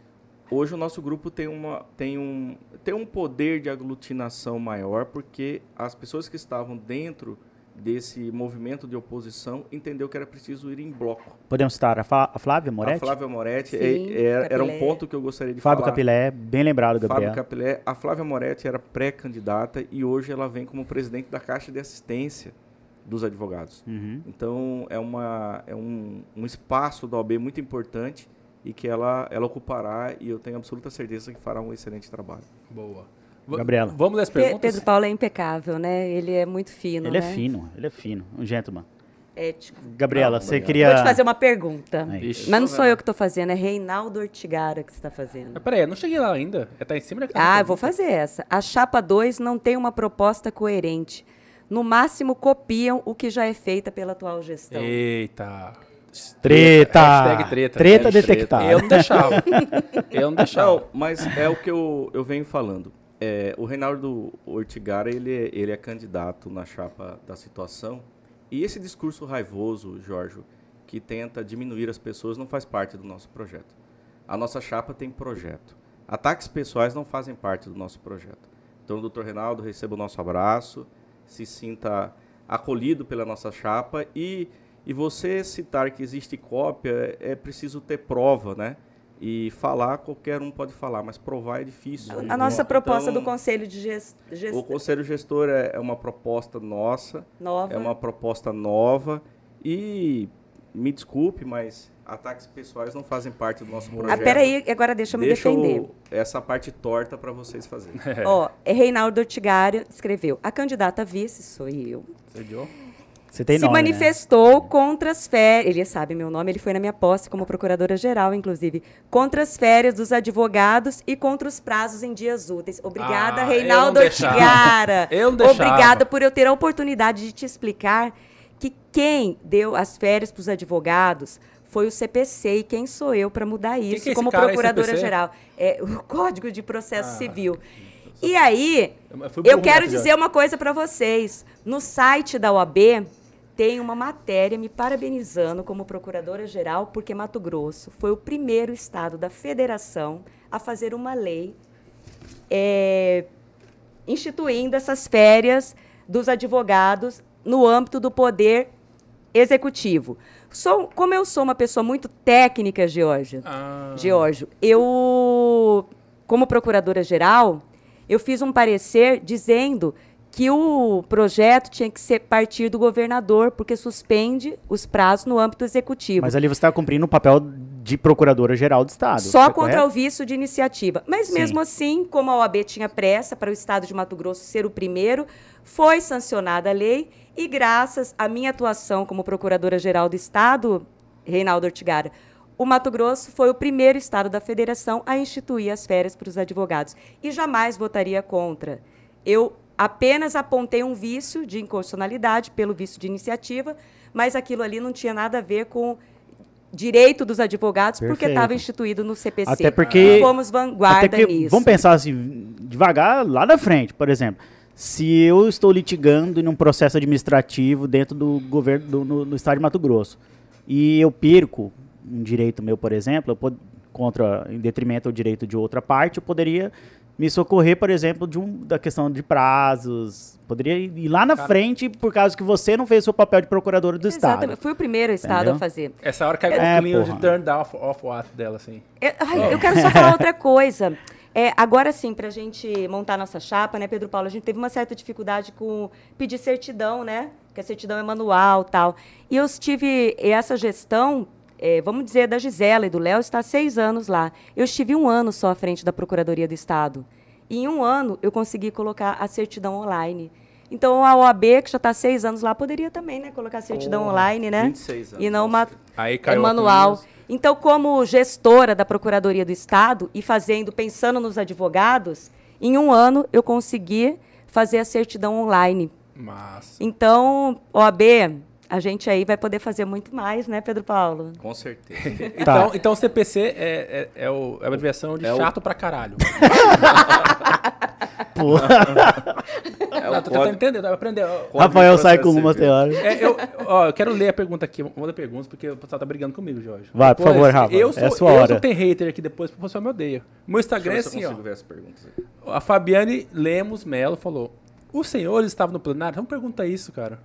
Hoje o nosso grupo tem, uma, tem, um, tem um poder de aglutinação maior, porque as pessoas que estavam dentro desse movimento de oposição entendeu que era preciso ir em bloco. Podemos citar a, Fa- a Flávia Moretti? A Flávia Moretti Sim, é- era, era um ponto que eu gostaria de Fábio falar. Capilé, bem lembrado, Gabriel. Fábio Capilé. A Flávia Moretti era pré-candidata e hoje ela vem como presidente da Caixa de Assistência dos Advogados. Uhum. Então, é, uma, é um, um espaço da OAB muito importante e que ela, ela ocupará e eu tenho absoluta certeza que fará um excelente trabalho. Boa. Gabriela. Vamos ler as Pe- perguntas? Pedro Paulo é impecável, né? Ele é muito fino, Ele né? é fino, ele é fino. Um gentleman. Ético. Gabriela, Não, você queria... Vou te fazer uma pergunta. Aí. Ixi. Mas não sou eu que estou fazendo, é Reinaldo Ortigara que está fazendo. Mas peraí, eu não cheguei lá ainda. É tá em cima da Ah, eu vou fazer essa. A chapa 2 não tem uma proposta coerente. No máximo, copiam o que já é feita pela atual gestão. Eita. Treta! Hashtag treta. Treta Hashtag detectada. Eu não deixava. Eu não deixava. Não, mas é o que eu, eu venho falando. É, o Reinaldo Ortigara, ele é, ele é candidato na chapa da situação. E esse discurso raivoso, Jorge, que tenta diminuir as pessoas, não faz parte do nosso projeto. A nossa chapa tem projeto. Ataques pessoais não fazem parte do nosso projeto. Então, doutor Reinaldo, receba o nosso abraço, se sinta acolhido pela nossa chapa e, e você citar que existe cópia, é preciso ter prova, né? E falar, qualquer um pode falar, mas provar é difícil. A nossa proposta Então, do Conselho de Ges- O Conselho Gestor é, é uma proposta nossa, nova. é uma proposta nova e me desculpe, mas ataques pessoais não fazem parte do nosso projeto. Ah, peraí, agora deixa eu me Deixa defender. o- essa parte torta para vocês fazerem. Ó, é Reinaldo Ortigara escreveu: a candidata a vice sou eu. Entendeu? Você tem se nome, né? manifestou contra as férias. Ele sabe meu nome, ele foi na minha posse como procuradora-geral, inclusive. Contra as férias dos advogados e contra os prazos em dias úteis. Obrigada, Ah, Reinaldo. Ortigara. Eu não deixava. Obrigada por eu ter a oportunidade de te explicar que quem deu as férias para os advogados foi o CPC e quem sou eu para mudar isso que é esse como procuradora-geral. É o Código de Processo Ah. Civil. E aí, Eu eu quero dizer uma coisa para vocês. No site da OAB tem uma matéria me parabenizando como procuradora-geral, porque Mato Grosso foi o primeiro estado da federação a fazer uma lei é, instituindo essas férias dos advogados no âmbito do poder executivo. Sou, como eu sou uma pessoa muito técnica, Georgia, Ah, Geórgio, eu, como procuradora-geral, eu fiz um parecer dizendo que o projeto tinha que ser partir do governador, porque suspende os prazos no âmbito executivo. Mas ali você está cumprindo o papel de Procuradora-Geral do Estado. Só tá contra correto? o vício de iniciativa. Mas Sim. mesmo assim, como a OAB tinha pressa para o Estado de Mato Grosso ser o primeiro, foi sancionada a lei e graças à minha atuação como Procuradora-Geral do Estado, Reinaldo Ortigara, o Mato Grosso foi o primeiro estado da federação a instituir as férias para os advogados. E jamais votaria contra. Eu apenas apontei um vício de inconstitucionalidade pelo vício de iniciativa, mas aquilo ali não tinha nada a ver com direito dos advogados, porque Perfeito. estava instituído no CPC. Até porque- fomos vanguarda Até que, nisso. vamos pensar assim, devagar lá na frente, por exemplo. Se eu estou litigando em um processo administrativo dentro do governo do, no, no estado de Mato Grosso e eu perco um direito meu, por exemplo, eu pod- contra em detrimento ao direito de outra parte, eu poderia me socorrer, por exemplo, de um, da questão de prazos. Poderia ir lá na frente por causa que você não fez o seu papel de procurador do Exatamente. estado. Fui o primeiro estado Entendeu? a fazer. Essa hora caiu É, o clima de turn off, off what dela, assim. Eu, ai, eu quero só falar outra coisa. É, agora sim, para a gente montar nossa chapa, né, Pedro Paulo? A gente teve uma certa dificuldade com pedir certidão, né? Porque a certidão é manual tal. E eu tive essa gestão, é, vamos dizer, da Gisela e do Léo, está há seis anos lá. Eu estive um ano só à frente da Procuradoria do Estado. E em um ano eu consegui colocar a certidão online. Então a OAB, que já está há seis anos lá, poderia também né, colocar a certidão Porra, online, né? 26 anos. E não uma, Aí é caiu a manual. Então, como gestora da Procuradoria do Estado e fazendo, pensando nos advogados, em um ano eu consegui fazer a certidão online. Massa. Então, OAB, a gente aí vai poder fazer muito mais, né, Pedro Paulo? Com certeza. Então, então o CPC é, é, é, o, é a abreviação de É o- chato pra caralho. Pô, É Não, o tô tentando código- entender, tá? Rafael sai com civil. teorias. É, eu, ó, eu quero ler a pergunta aqui. Vamos ler perguntas, porque o pessoal tá brigando comigo, Jorge. Vai, por favor, Rafa, Eu é sou, a sua eu hora. sou tem hater aqui depois, porque o pessoal me odeia. Meu Instagram é assim, eu ó. consigo ver as perguntas aqui. A Fabiane Lemos Melo falou: Os senhores estavam no plenário? Vamos perguntar isso, cara.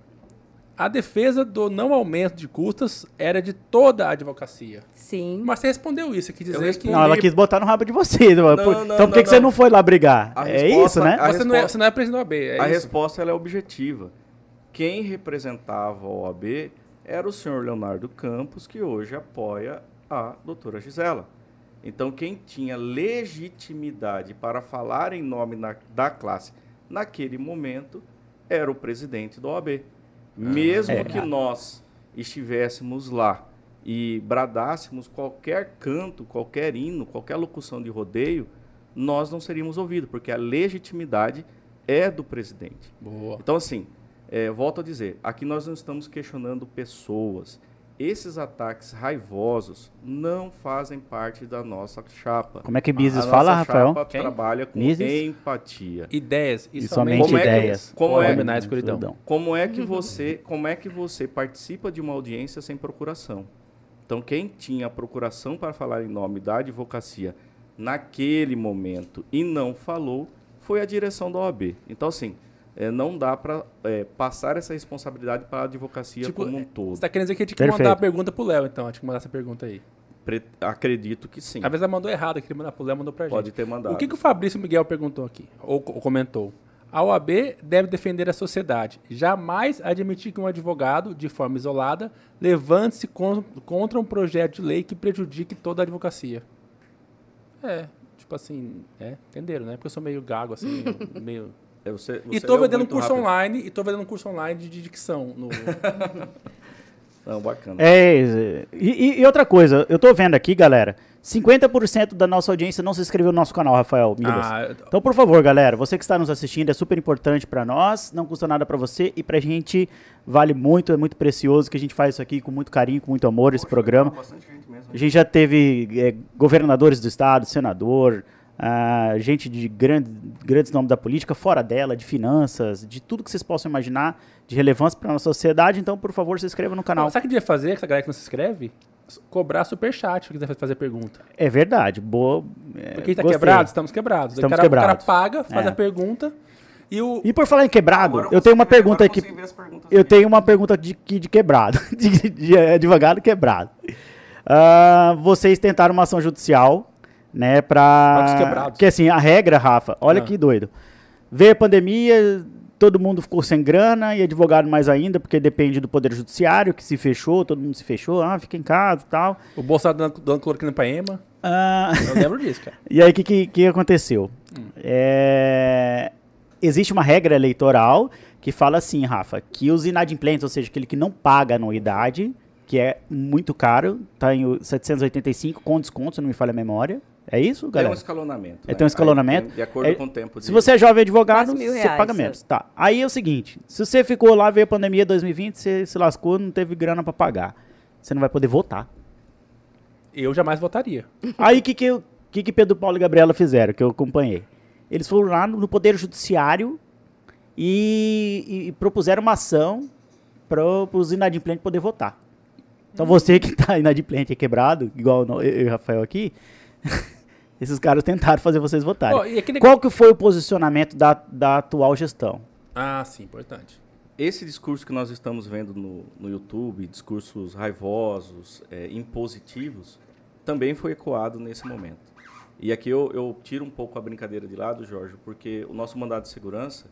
A defesa do não aumento de custas era de toda a advocacia. Sim. Mas você respondeu isso, quer dizer que. respondi. Não, ela quis botar no rabo de vocês. Por- não, então não, por que, que você não. não foi lá brigar? A é resposta- isso, né? Você, não é, você não é presidente da OAB, é a isso? resposta ela é objetiva. Quem representava a OAB era o senhor Leonardo Campos, que hoje apoia a doutora Gisela. Então, quem tinha legitimidade para falar em nome na- da classe naquele momento era o presidente da OAB. Mesmo É. que nós estivéssemos lá e bradássemos qualquer canto, qualquer hino, qualquer locução de rodeio, nós não seríamos ouvidos, porque a legitimidade é do presidente. Boa. Então, assim, é, volto a dizer, aqui nós não estamos questionando pessoas. Esses ataques raivosos não fazem parte da nossa chapa. Como é que Mises A fala, nossa Rafael? chapa Quem? trabalha com Mises? empatia. Ideias e, E somente, somente Como é que- ideias. como é- a escuridão. Como é que você, como é que você participa de uma audiência sem procuração? Então, quem tinha a procuração para falar em nome da advocacia naquele momento e não falou foi a direção da OAB. Então, assim, eh, não dá para passar essa responsabilidade para a advocacia Tipo, como um é, todo. Você tá querendo dizer que eu tinha que mandar a pergunta pro Léo, então. Eu tinha que mandar essa pergunta aí. Pre- acredito que sim. Às vezes ela mandou errado, queria mandar pro Léo, mandou pra gente. Pode ter mandado. O que, que o Fabrício Miguel perguntou aqui, ou, co- comentou? A OAB deve defender a sociedade, jamais admitir que um advogado, de forma isolada, levante-se con- contra um projeto de lei que prejudique toda a advocacia. É, tipo assim, é, entenderam, né? Porque eu sou meio gago, assim, meio... É, você- E você tô leu vendendo um curso rápido. online, e tô vendendo um curso online de, dicção. No... Não, bacana. É, e, e- e outra coisa, eu tô vendo aqui, galera, 50% da nossa audiência não se inscreveu no nosso canal, Rafael Milas. Ah, Então, por favor, galera, você que está nos assistindo, é super importante para nós, não custa nada para você e pra gente vale muito, é muito precioso que a gente faz isso aqui com muito carinho, com muito amor, esse programa. Gente mesmo. A gente já teve é, governadores do estado, senador, ah, gente de grande, grandes nomes da política, fora dela, de finanças, de tudo que vocês possam imaginar de relevância para nossa sociedade. Então, por favor, se inscreva no canal. Sabe o que devia fazer, essa galera que não se inscreve? Cobrar superchat se quiser fazer pergunta. É verdade, boa. é, Porque a tá gostei. quebrado, estamos quebrados. Estamos o, cara, o quebrados. cara paga, faz É. a pergunta e o. E por falar em quebrado, Agora eu tenho uma ver- pergunta aqui. Eu aqui. tenho uma pergunta de, de, de quebrado, de, de advogado quebrado. Ah, vocês tentaram uma ação judicial, né, Para os pra... quebrados. Que assim, a regra, Rafa, olha Ah. que doido. Veio a pandemia, todo mundo ficou sem grana, e advogado mais ainda, porque depende do poder judiciário, que se fechou, todo mundo se fechou, ah, fica em casa e tal. O Bolsonaro dando, dando cloroquina pra Ema. Ah, Eu lembro disso, cara. e aí, o que, que, que aconteceu? É, Existe uma regra eleitoral que fala assim, Rafa, que os inadimplentes, ou seja, aquele que não paga anuidade, que é muito caro, tá em o 785 com desconto, se não me falha a memória. É isso, É um galera? escalonamento. É, né? tem um escalonamento. Aí tem- de acordo É, com o tempo de... Se você é jovem advogado, você reais, paga é. menos. Tá. Aí é o seguinte, se você ficou lá, veio a pandemia 2020, você se lascou, não teve grana pra pagar. Você não vai poder votar. Eu jamais votaria. Aí o que que, eu- que que Pedro Paulo e Gabriela fizeram, que eu acompanhei? Eles foram lá no, Poder Judiciário e, e- e propuseram uma ação para os inadimplentes poder votar. Então você que está inadimplente e quebrado, igual eu e o Rafael aqui, esses caras tentaram fazer vocês votarem. E aquele- Qual que foi o posicionamento da, da atual gestão? Ah, sim, importante. Esse discurso que nós estamos vendo no, no YouTube, discursos raivosos, é, impositivos, também foi ecoado nesse momento. E aqui eu, eu tiro um pouco a brincadeira de lado, Jorge, porque o nosso mandado de segurança,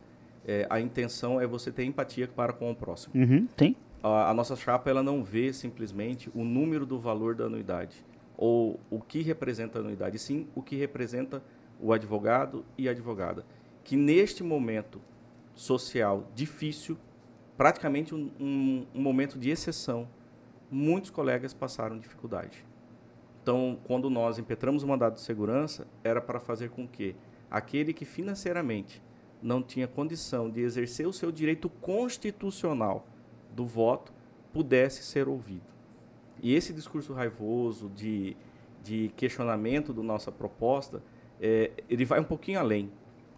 é, a intenção é você ter empatia para com o próximo. Uhum, sim. A, a nossa chapa ela não vê simplesmente o número do valor da anuidade ou o que representa a anuidade, sim o que representa o advogado e a advogada. Que neste momento social difícil, praticamente um, um- um momento de exceção, muitos colegas passaram dificuldade. Então, quando nós impetramos o mandado de segurança, era para fazer com que aquele que financeiramente não tinha condição de exercer o seu direito constitucional do voto, pudesse ser ouvido. E esse discurso raivoso de, de questionamento da nossa proposta, é, ele vai um pouquinho além.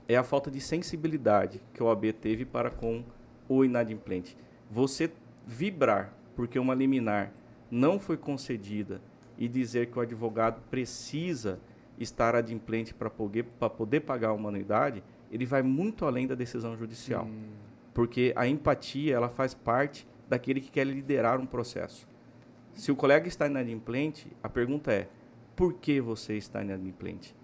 É a falta de sensibilidade que o OAB teve para com o inadimplente. Você vibrar porque uma liminar não foi concedida e dizer que o advogado precisa estar adimplente para poder, poder pagar uma anuidade, ele vai muito além da decisão judicial. Hum. Porque a empatia, ela faz parte daquele que quer liderar um processo. Se o colega está inadimplente, a pergunta é: por que você está inadimplente?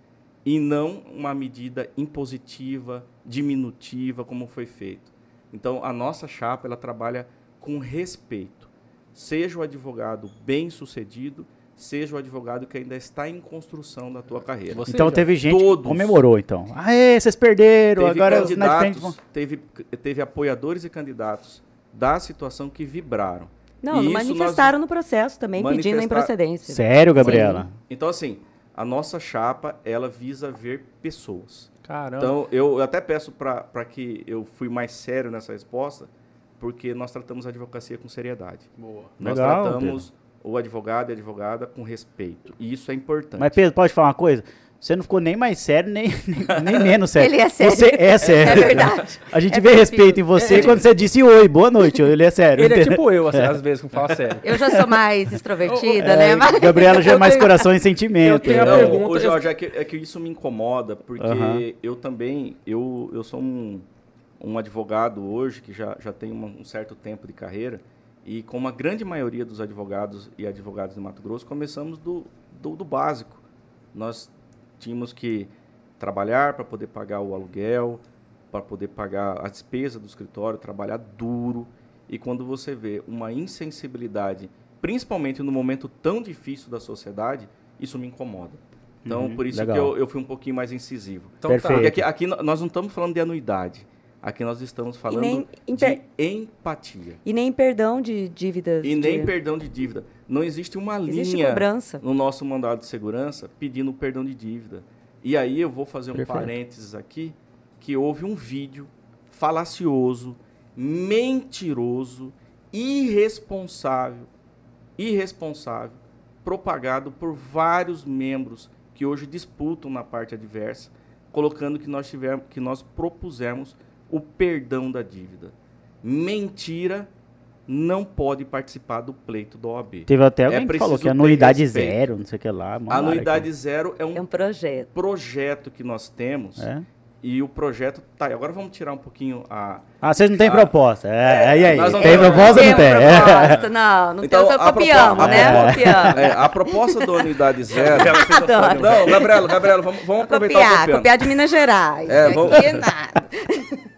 E não uma medida impositiva, diminutiva, como foi feito. Então, a nossa chapa ela trabalha com respeito. Seja o advogado bem sucedido, seja o advogado que ainda está em construção da tua carreira. Você então teve gente que comemorou, então. Aê, vocês perderam, teve agora candidatos, teve, teve apoiadores e candidatos da situação que vibraram. Não, não manifestaram no processo também, manifestar... pedindo improcedência. Sério, Gabriela? Sim. Então, assim, a nossa chapa, ela visa ver pessoas. Caramba. Então, eu, eu até peço para que eu fui mais sério nessa resposta, porque nós tratamos a advocacia com seriedade. Boa. Nós Legal, tratamos Pedro. o advogado e a advogada com respeito. E isso é importante. Mas, Pedro, pode falar uma coisa? Você não ficou nem mais sério, nem, nem, nem menos sério. Ele é sério. Você é sério. É verdade. A gente é vê respeito em você é, quando você disse oi, boa noite. Ele é sério. Ele é tipo eu, assim, é. às vezes, que fala sério. Eu já sou mais extrovertida, né? Mas... Gabriela já é mais coração e sentimento. Eu tenho a pergunta... Ô, Jorge, é que, é que isso me incomoda, porque uh -huh. eu também, eu, eu sou um, um advogado hoje, que já, já tem um certo tempo de carreira, e como a grande maioria dos advogados e advogados de Mato Grosso, começamos do, do, do básico. Nós tínhamos que trabalhar para poder pagar o aluguel, para poder pagar a despesa do escritório, trabalhar duro. E quando você vê uma insensibilidade, principalmente no momento tão difícil da sociedade, isso me incomoda. Então, uhum, por isso legal. que eu, eu, fui um pouquinho mais incisivo. Então, Perfeito. Porque aqui, aqui nós não estamos falando de anuidade. Aqui nós estamos falando de empatia. E nem perdão de dívidas. E nem de... perdão de dívida. Não existe uma existe linha cobrança. no nosso mandado de segurança pedindo perdão de dívida. E aí eu vou fazer um Perfeito. parênteses aqui, que houve um vídeo falacioso, mentiroso, irresponsável, irresponsável, propagado por vários membros que hoje disputam na parte adversa, colocando que nós tivemos, que nós propusemos o perdão da dívida. Mentira não pode participar do pleito do OAB. Teve até alguém é que falou que a anuidade zero, não sei o que lá. A anuidade zero é um, é um projeto. projeto que nós temos. É? E o projeto. Tá, agora vamos tirar um pouquinho a. Ah, vocês não têm a, proposta. É, é, aí, aí. Tem temos, proposta ou não tem? Proposta, não, não então, tem. Copiamos, né? Copiamos. É, a propopa do anuidade zero. não, Gabriela, Gabriela, vamos, vamos aproveitar copiar, o Copiar de Minas Gerais. É, vamos...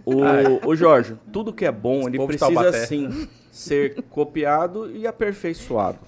Aqui nada. O, o Jorge, tudo que é bom, ele precisa sim ser copiado e aperfeiçoado.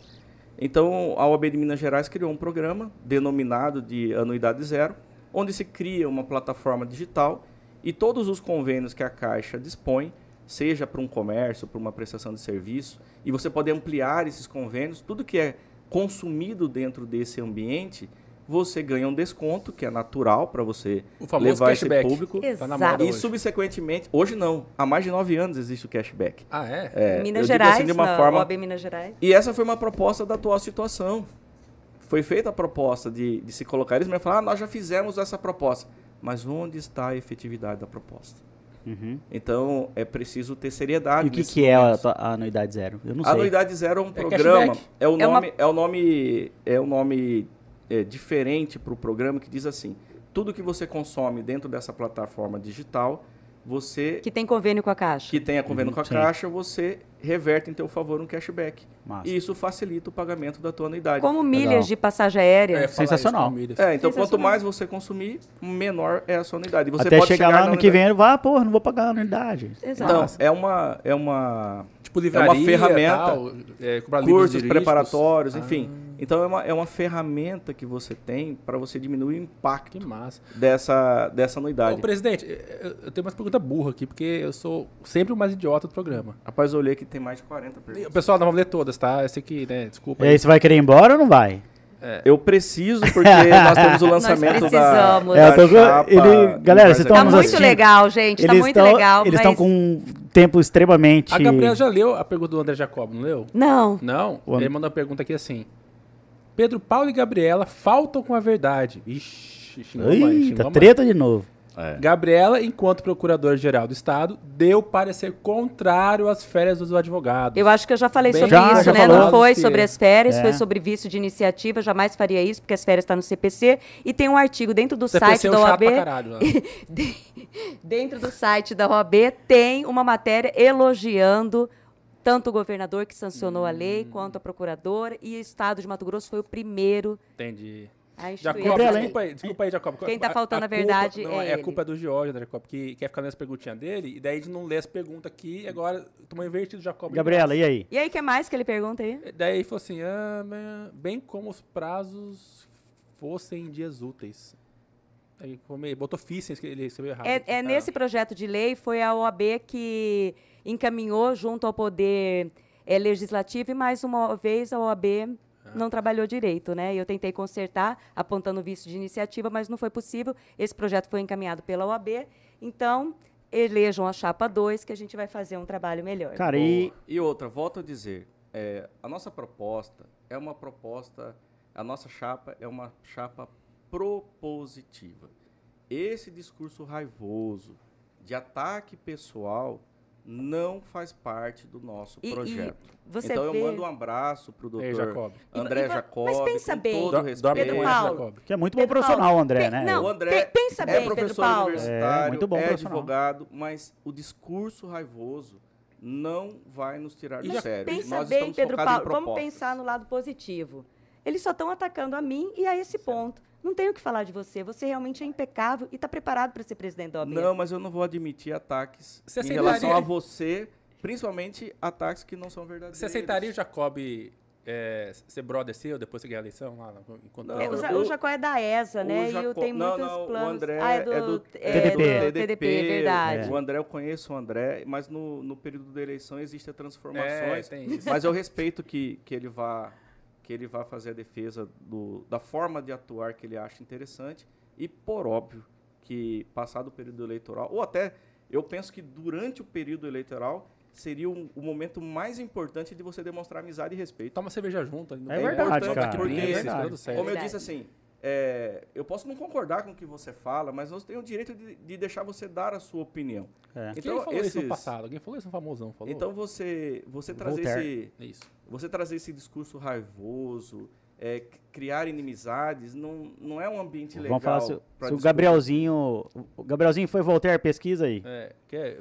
Então, a OAB de Minas Gerais criou um programa denominado de Anuidade Zero, onde se cria uma plataforma digital e todos os convênios que a Caixa dispõe, seja para um comércio, para uma prestação de serviço, e você pode ampliar esses convênios, tudo que é consumido dentro desse ambiente, você ganha um desconto, que é natural para você levar cashback. esse público. Exato. e hoje. subsequentemente, hoje não, há mais de nove anos existe o cashback. Ah, é? é Minas Gerais, assim, de uma forma... OAB Minas Gerais. E essa foi uma proposta da atual situação. Foi feita a proposta de, de se colocar eles, mas falaram, ah, nós já fizemos essa proposta. Mas onde está a efetividade da proposta? Uhum. Então, é preciso ter seriedade. E o que, que é a, a, anuidade zero? Eu não a sei. anuidade zero é um é programa. É o, nome, é, uma... é o nome. É o nome é, diferente para o programa que diz assim: tudo que você consome dentro dessa plataforma digital, você que tem convênio com a Caixa, que tenha convênio uhum, com a sim. Caixa, você reverte em teu favor um cashback. Massa. E isso facilita o pagamento da tua anuidade. Como milhas Legal. de passagem aérea. É, Sensacional. É, então quanto mais você consumir, menor é a sua anuidade. Você Até chegar, chegar lá no que vem, vá, pô, não vou pagar a anuidade. Exato. Então, é uma é uma tipo livraria, é uma ferramenta, tal, é, cursos preparatórios, ah. enfim. Então é uma, é uma ferramenta que você tem para você diminuir o impacto dessa, dessa anuidade. Ô, presidente, eu tenho uma pergunta burra aqui, porque eu sou sempre o mais idiota do programa. Rapaz, eu olhei que tem mais de 40 perguntas. Pessoal, nós vamos ler todas, tá? Esse aqui, né? Desculpa. E aí, você vai querer ir embora ou não vai? Eu preciso, porque nós temos o lançamento da, precisamos. da É, chapa ele- galera, vocês estão Tá nos muito assistindo. legal, gente. Tá eles muito estão, legal. Eles estão mas- com tempo extremamente. A Gabriela já leu a pergunta do André Jacob, não leu? Não. Não? O And- Ele mandou uma pergunta aqui assim. Pedro Paulo e Gabriela faltam com a verdade. Ixi, xingou mais, xingou mais. treta de novo. É. Gabriela, enquanto procurador-geral do Estado, deu parecer contrário às férias dos advogados. Eu acho que eu já falei Bem- sobre Já, isso, já né? Não foi sobre as férias, É. foi sobre vício de iniciativa. Jamais faria isso, porque as férias estão no CPC. E tem um artigo dentro do CPC site é da chato OAB. pra caralho. de- dentro do site da OAB tem uma matéria elogiando tanto o governador que sancionou a lei, quanto a procuradora. E o Estado de Mato Grosso foi o primeiro Entendi. A instituir. Jacob, desculpa aí, desculpa aí, Jacob. Quem tá faltando a culpa- verdade não, é a ele. culpa é do George, né, Jacob, que quer ficar lendo as perguntinhas dele, e daí a gente não lê as perguntas aqui, e agora tomou invertido Jacob. Gabriela, e aí? E aí, o que mais que ele pergunta aí? Daí ele falou assim, ah, bem como os prazos fossem dias úteis. Aí botou fíceis, que ele escreveu errado. É, é Ah. nesse projeto de lei, foi a OAB que encaminhou junto ao Poder eh, Legislativo e, mais uma vez, a OAB não trabalhou direito, né? Eu tentei consertar, apontando o vício de iniciativa, mas não foi possível. Esse projeto foi encaminhado pela OAB, então elejam a chapa 2, que a gente vai fazer um trabalho melhor. Cara, e. E outra, volto a dizer, é, a nossa proposta é uma proposta, a nossa chapa é uma chapa propositiva. Esse discurso raivoso de ataque pessoal não faz parte do nosso E- e projeto. você então vê- eu mando um abraço para o Ei, doutor Jacob. André E- e- Jacob, mas pensa com bem, todo Dó- o dó respeito. Pedro Paulo. Jacob. Que é muito bom Pedro profissional, Paulo, André, né? não, O André pe- pensa é bem, Pedro professor Paulo. universitário, É, muito bom é advogado, mas o discurso raivoso não vai nos tirar E do sério. Pensa Nós bem, estamos Pedro Paulo. Vamos pensar no lado positivo. Eles só estão atacando a mim e a esse ponto. Não tenho o que falar de você. Você realmente é impecável e está preparado para ser presidente da OAB. Não, mas eu não vou admitir ataques Você em aceitaria- relação a você, principalmente ataques que não são verdadeiros. Você aceitaria o Jacob é, ser brother seu depois que ganhar a eleição? Lá, enquanto Não, É, o, eu- Ja- o Jacó é da ESA, né? e eu tenho não, muitos não, planos. O André ah, é do, é TDP. do TDP, é verdade. O André, eu conheço o André, mas no, no período da eleição existem É, transformações. isso. Mas eu respeito que, que ele vá que ele vá fazer a defesa do, da forma de atuar que ele acha interessante e por óbvio que passado o período eleitoral ou até eu penso que durante o período eleitoral seria o, o momento mais importante de você demonstrar amizade e respeito. Toma cerveja junto. É meio, verdade, importante, cara, que é verdade. Como eu disse assim, é, eu posso não concordar com o que você fala, mas nós temos o direito de, de deixar você dar a sua opinião. É. Quem falou isso no passado? Alguém falou isso no famosão? Falou? Então você você trazer Voltaire. esse É isso. Você trazer esse discurso raivoso, é, criar inimizades, não, não é um ambiente legal. Vamos falar se, se o. Gabrielzinho. O Gabrielzinho foi Voltaire, pesquisa aí. É, quer,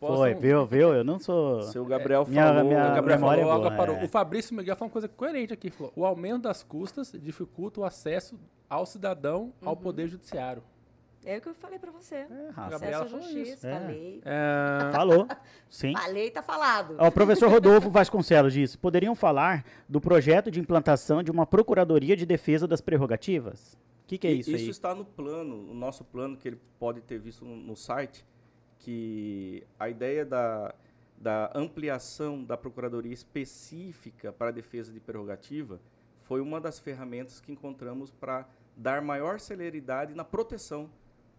posso- Foi, viu, viu? Eu não sou. Seu Gabriel minha- falou. minha- O Gabriel memória falou, é boa, parou. é. O Fabrício Miguel falou uma coisa coerente aqui. Falou, o aumento das custas dificulta o acesso ao cidadão ao poder judiciário. É o que eu falei para você. É, raça. Gabriela falou justiça, isso. É. falei. É, Falou. Sim. Falei, tá falado. O professor Rodolfo Vasconcelos disse: poderiam falar do projeto de implantação de uma Procuradoria de Defesa das Prerrogativas? O que, que é isso, isso aí? está no plano, o nosso plano que ele pode ter visto no, no site, que a ideia da, da ampliação da procuradoria específica para a defesa de prerrogativa foi uma das ferramentas que encontramos para dar maior celeridade na proteção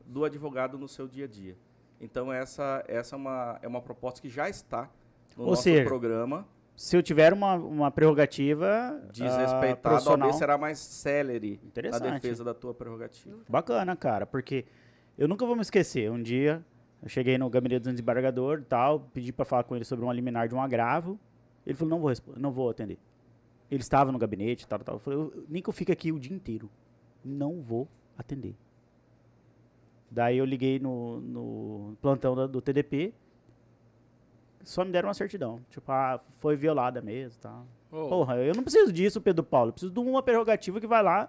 do advogado no seu dia a dia. Então essa essa é uma é uma proposta que já está no Ou nosso seja, programa. Se eu tiver uma, uma prerrogativa. ah, Desrespeitado, a OAB será mais célere na Interessante. defesa da tua prerrogativa. Bacana, cara, porque eu nunca vou me esquecer. Um dia eu cheguei no gabinete do desembargador e tal, pedi pra falar com ele sobre uma liminar de um agravo. Ele falou: não vou, não vou atender. Ele estava no gabinete tal, tal. Eu falei: "Eu- nem que eu fique aqui o dia inteiro. Não vou atender. Daí eu liguei no, no plantão da- do TDP. Só me deram uma certidão. Tipo, ah, foi violada mesmo e tal. ô, Porra, eu não preciso disso, Pedro Paulo. Eu preciso de uma prerrogativa que vai lá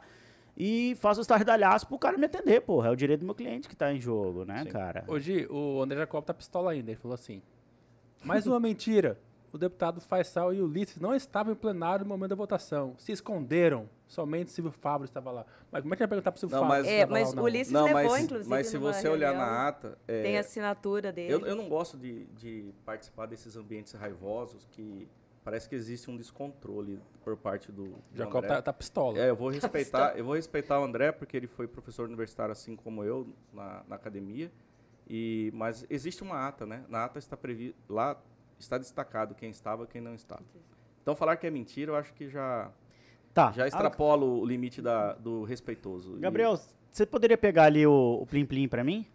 e faça os estardalhaços pro cara me atender, porra. É o direito do meu cliente que tá em jogo, né, Sim. cara? Hoje, o André Jacob tá pistola ainda. Ele falou assim: mais uma mentira. O deputado Faisal e Ulisses não estavam em plenário no momento da votação. Se esconderam. Somente Silvio Fábio estava lá. Mas como é que vai perguntar pro Silvio Não, Fábio? mas- É, lá mas o não? Ulisses Não, levou, mas, inclusive, mas se você olhar na ata, é, Tem a assinatura dele. eu, eu não gosto de, de participar desses ambientes raivosos que parece que existe um descontrole por parte do, do Jacob André. tá, tá pistola. É, eu vou respeitar, eu vou respeitar o André porque ele foi professor universitário assim como eu na, na academia. E mas existe uma ata, né? Na ata está previsto lá está destacado quem estava, quem não estava. Então falar que é mentira, eu acho que já Tá. já extrapola o limite da, do respeitoso. E- Gabriel, você poderia pegar ali o, o Plim Plim pra mim?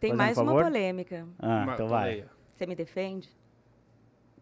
Tem Fazendo mais uma favor? polêmica. Ah, Uma- então vai. leia. Você me defende?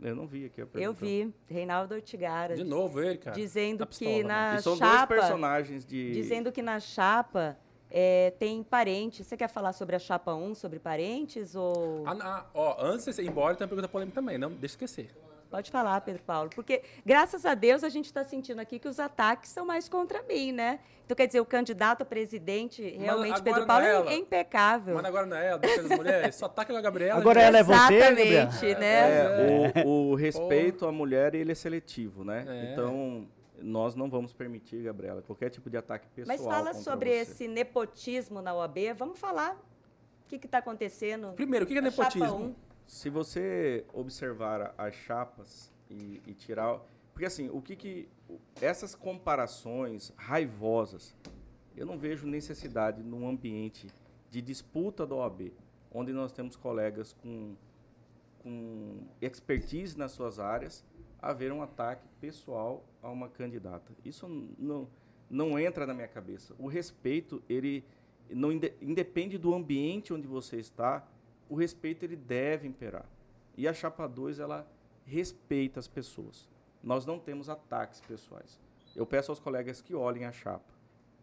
eu não vi aqui a Eu pergunta. vi. Reinaldo Ortigara. De novo ele, cara. Dizendo Tá que pistola, na E são dois chapa. personagens de Dizendo que na chapa é, tem parentes. Você quer falar sobre a chapa 1, sobre parentes? Ou. Ah, ah, ó, antes de você ir embora, tem uma pergunta polêmica também. Não deixa esquecer. Pode falar, Pedro Paulo. Porque, graças a Deus, a gente está sentindo aqui que os ataques são mais contra mim, né? Então, quer dizer, o candidato a presidente, realmente, Pedro Paulo, é é, é impecável. Mas agora não é ela, das mulheres. Só ataca a Gabriela. Agora gente. ela é você, Exatamente, né? É, o, o respeito à mulher, ele é seletivo, né? É. Então, nós não vamos permitir, Gabriela, qualquer tipo de ataque pessoal Mas fala sobre você. esse nepotismo na OAB. Vamos falar o que está acontecendo. Primeiro, o que que é nepotismo? 1. Se você observar as chapas e, e tirar... Porque assim, o que que... Essas comparações raivosas, eu não vejo necessidade num ambiente de disputa da OAB, onde nós temos colegas com, com expertise nas suas áreas, haver um ataque pessoal a uma candidata. Isso não, não entra na minha cabeça. O respeito, ele não inde- independe do ambiente onde você está, o respeito ele deve imperar. E a chapa 2, ela respeita as pessoas. Nós não temos ataques pessoais. Eu peço aos colegas que olhem a chapa.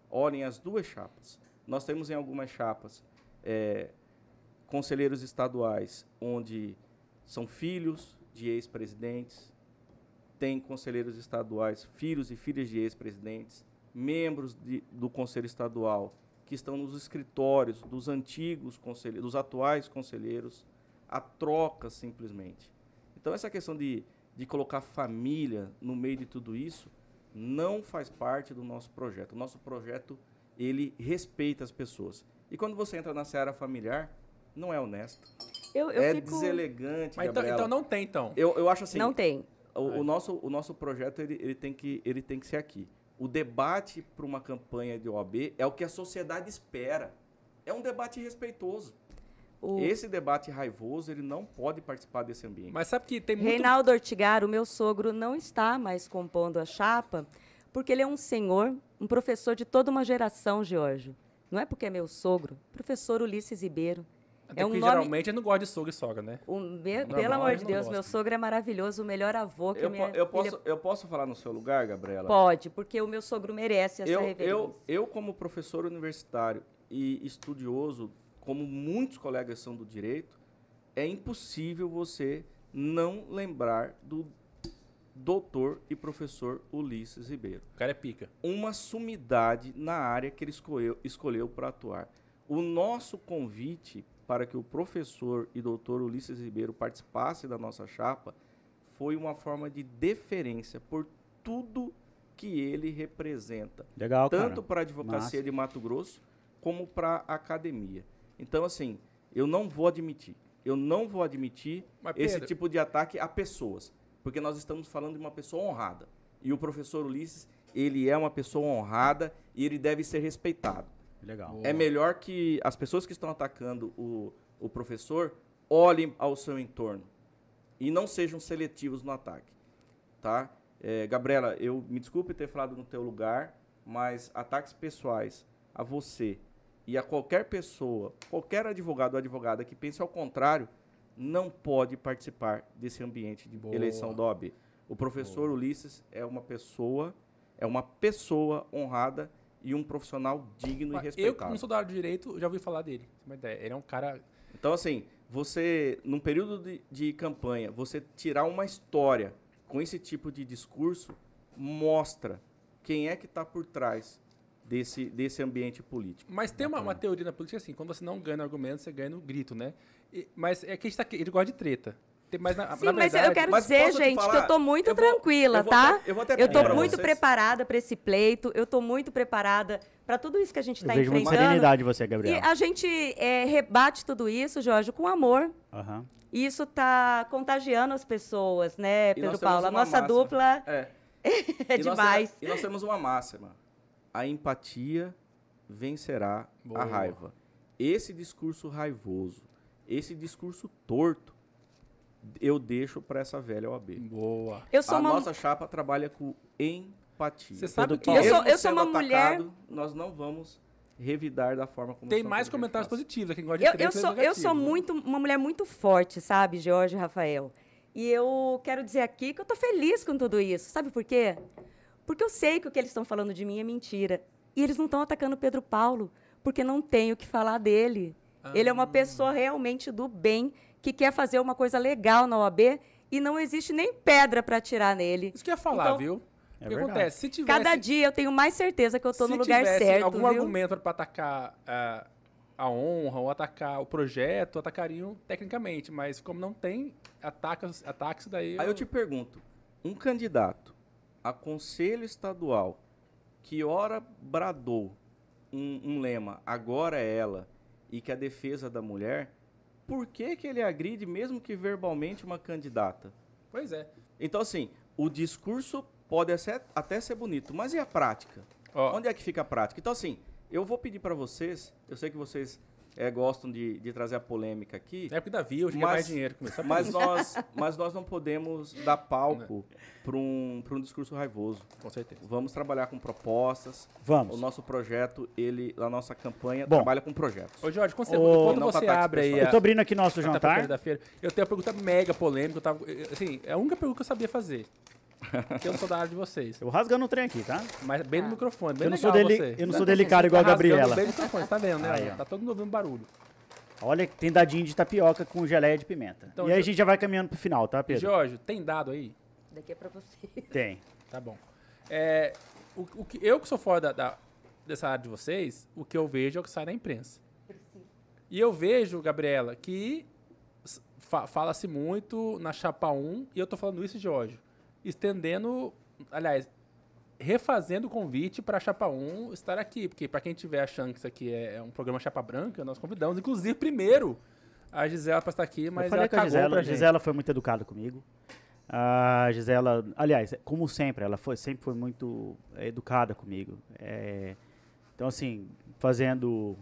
Olhem as duas chapas. Nós temos em algumas chapas eh, conselheiros estaduais onde são filhos de ex-presidentes, tem conselheiros estaduais, filhos e filhas de ex-presidentes, membros de- do conselho estadual que estão nos escritórios dos antigos conselheiros, dos atuais conselheiros, a troca simplesmente. Então essa questão de, de colocar família no meio de tudo isso não faz parte do nosso projeto. O nosso projeto ele respeita as pessoas. E quando você entra na seara familiar, não é honesto. Eu, eu é fico... deselegante, Mas então, então não tem, então. Eu, eu acho assim, Não tem. O, o nosso, o nosso projeto ele, ele, tem que, ele tem que ser aqui. O debate para uma campanha de OAB é o que a sociedade espera. É um debate respeitoso. O Esse debate raivoso, ele não pode participar desse ambiente. Mas sabe que tem muito... Reinaldo Ortigar, o meu sogro, não está mais compondo a chapa, porque ele é um senhor, um professor de toda uma geração, Giorgio. Não é porque é meu sogro. Professor Ulisses Ribeiro. Até é um nome... geralmente ele não gosta de sogro e sogra, né? o me- Normal, Pelo amor de Deus, meu sogro é maravilhoso, o melhor avô que eu, minha eu, filha posso, eu posso falar no seu lugar, Gabriela? pode, porque o meu sogro merece essa eu, reverência. eu, eu, como professor universitário e estudioso, como muitos colegas são do direito, é impossível você não lembrar do doutor e professor Ulisses Ribeiro. O cara é pica. Uma sumidade na área que ele escolheu, escolheu para atuar. O nosso convite para que o professor e doutor Ulisses Ribeiro participasse da nossa chapa foi uma forma de deferência por tudo que ele representa Legal, tanto para a advocacia Massa. de Mato Grosso como para a academia. Então, assim, eu não vou admitir. Eu não vou admitir Mas, esse Pedro- tipo de ataque a pessoas, porque nós estamos falando de uma pessoa honrada. E o professor Ulisses, ele é uma pessoa honrada e ele deve ser respeitado. Legal. É melhor que as pessoas que estão atacando o, o professor olhem ao seu entorno e não sejam seletivos no ataque, tá? É, Gabriela, eu me desculpe ter falado no teu lugar, mas ataques pessoais a você e a qualquer pessoa, qualquer advogado ou advogada que pense ao contrário, não pode participar desse ambiente de Boa. eleição da OAB. O professor Ulisses é uma pessoa, é uma pessoa honrada e um profissional digno e Mas eu, que respeitado. não sou da área de direito, já ouvi falar dele. Tem uma ideia. Ele é um cara... Então, assim, você, num período de, de campanha, você tirar uma história com esse tipo de discurso, mostra quem é que está por trás desse, desse ambiente político. Mas tem uma, uma teoria na política assim, quando você não ganha argumento, você ganha no grito, né? E- mas é que a gente tá aqui, ele gosta de treta. Mas, na, Sim, na mas verdade, eu quero mas dizer, gente, que falar? eu tô muito Eu vou- tranquila, eu vou tá? até- eu vou até Eu tô muito vocês. preparada para esse pleito, eu tô muito preparada para tudo isso que a gente Eu está vejo muita enfrentando. serenidade você, E Gabriel. a gente é, rebate tudo isso, Jorge, com amor. Aham. E isso tá contagiando as pessoas, né, E Pedro Paulo? A nossa máxima. dupla É. é E demais. e nós temos uma máxima. A empatia vencerá Boa. a raiva. Esse discurso raivoso, esse discurso torto, eu deixo para essa velha OAB. Boa. Eu sou a uma nossa chapa trabalha com empatia. Você sabe que. Eu sou- eu sou uma mulher- atacado, Nós não vamos revidar da forma como tem mais comentários positivos. Quem gosta de Eu, eu sou, eu sou né? muito uma mulher muito forte, sabe, Jorge e Rafael? E eu quero dizer aqui que eu tô feliz com tudo isso. Sabe por quê? Porque eu sei que o que eles estão falando de mim é mentira. E eles não estão atacando o Pedro Paulo, porque não tem o que falar dele. Ele é uma pessoa realmente do bem, que quer fazer uma coisa legal na OAB e não existe nem pedra para atirar nele. Isso que eu ia falar, Então, viu? É o que verdade. acontece? Se tivesse, Cada dia eu tenho mais certeza que eu estou se no lugar tivesse certo, algum viu? argumento para atacar ah, a honra ou atacar o projeto, atacariam tecnicamente. Mas como não tem, ataca, ataque isso daí. Aí eu te pergunto, um candidato a conselho estadual que ora bradou um, um lema, agora é ela, e que a defesa da mulher, por que, que ele agride, mesmo que verbalmente, uma candidata? Pois é. Então, assim, o discurso pode ser- até ser bonito, mas e a prática? Ó, Onde é que fica a prática? Então, assim, eu vou pedir para vocês, eu sei que vocês eh, gostam de, de trazer a polêmica aqui, na época da Via, eu ganhei Mas- mais dinheiro com isso. Só por mas nós, mas nós não podemos dar palco para um, pra um discurso raivoso. Com certeza. Vamos trabalhar com propostas. O Vamos. nosso projeto, ele, a nossa campanha Bom. trabalha com projetos. Ô, Jorge, quando Ô, quando não você ataques abre aí a, Eu tô abrindo aqui nosso tapioca jantar. da feira, eu tenho uma pergunta mega polêmica. Eu tava, assim, é a única pergunta que eu sabia fazer. Que eu sou da área de vocês. Eu vou rasgando o trem aqui, tá? Mas bem no microfone, bem Eu não sou deli- você. eu não Tá sou delicado Você igual a tá Gabriela. Bem no microfone, tá vendo, né? Aí, ó. Tá todo mundo ouvindo barulho. Olha, tem dadinho de tapioca com geleia de pimenta. Então, e aí a gente já vai caminhando pro final, tá, Pedro? Jorge, tem dado aí? Daqui é para você. Tem. Tá bom. É, o, o que, eu que sou fora da, da- dessa área de vocês, o que eu vejo é o que sai na imprensa. E eu vejo, Gabriela, que fa- fala-se muito na chapa 1, e eu tô falando isso, Jorge, estendendo, aliás, refazendo o convite para a chapa 1 estar aqui, porque para quem tiver achando que isso aqui é é um programa chapa branca, nós convidamos, inclusive, primeiro, a Gisela para estar aqui, mas eu falei ela com a Gisela. pra A gente. Gisela foi muito educada comigo. A Gisela, aliás, como sempre, ela foi, sempre foi muito educada comigo. É, então, assim, fazendo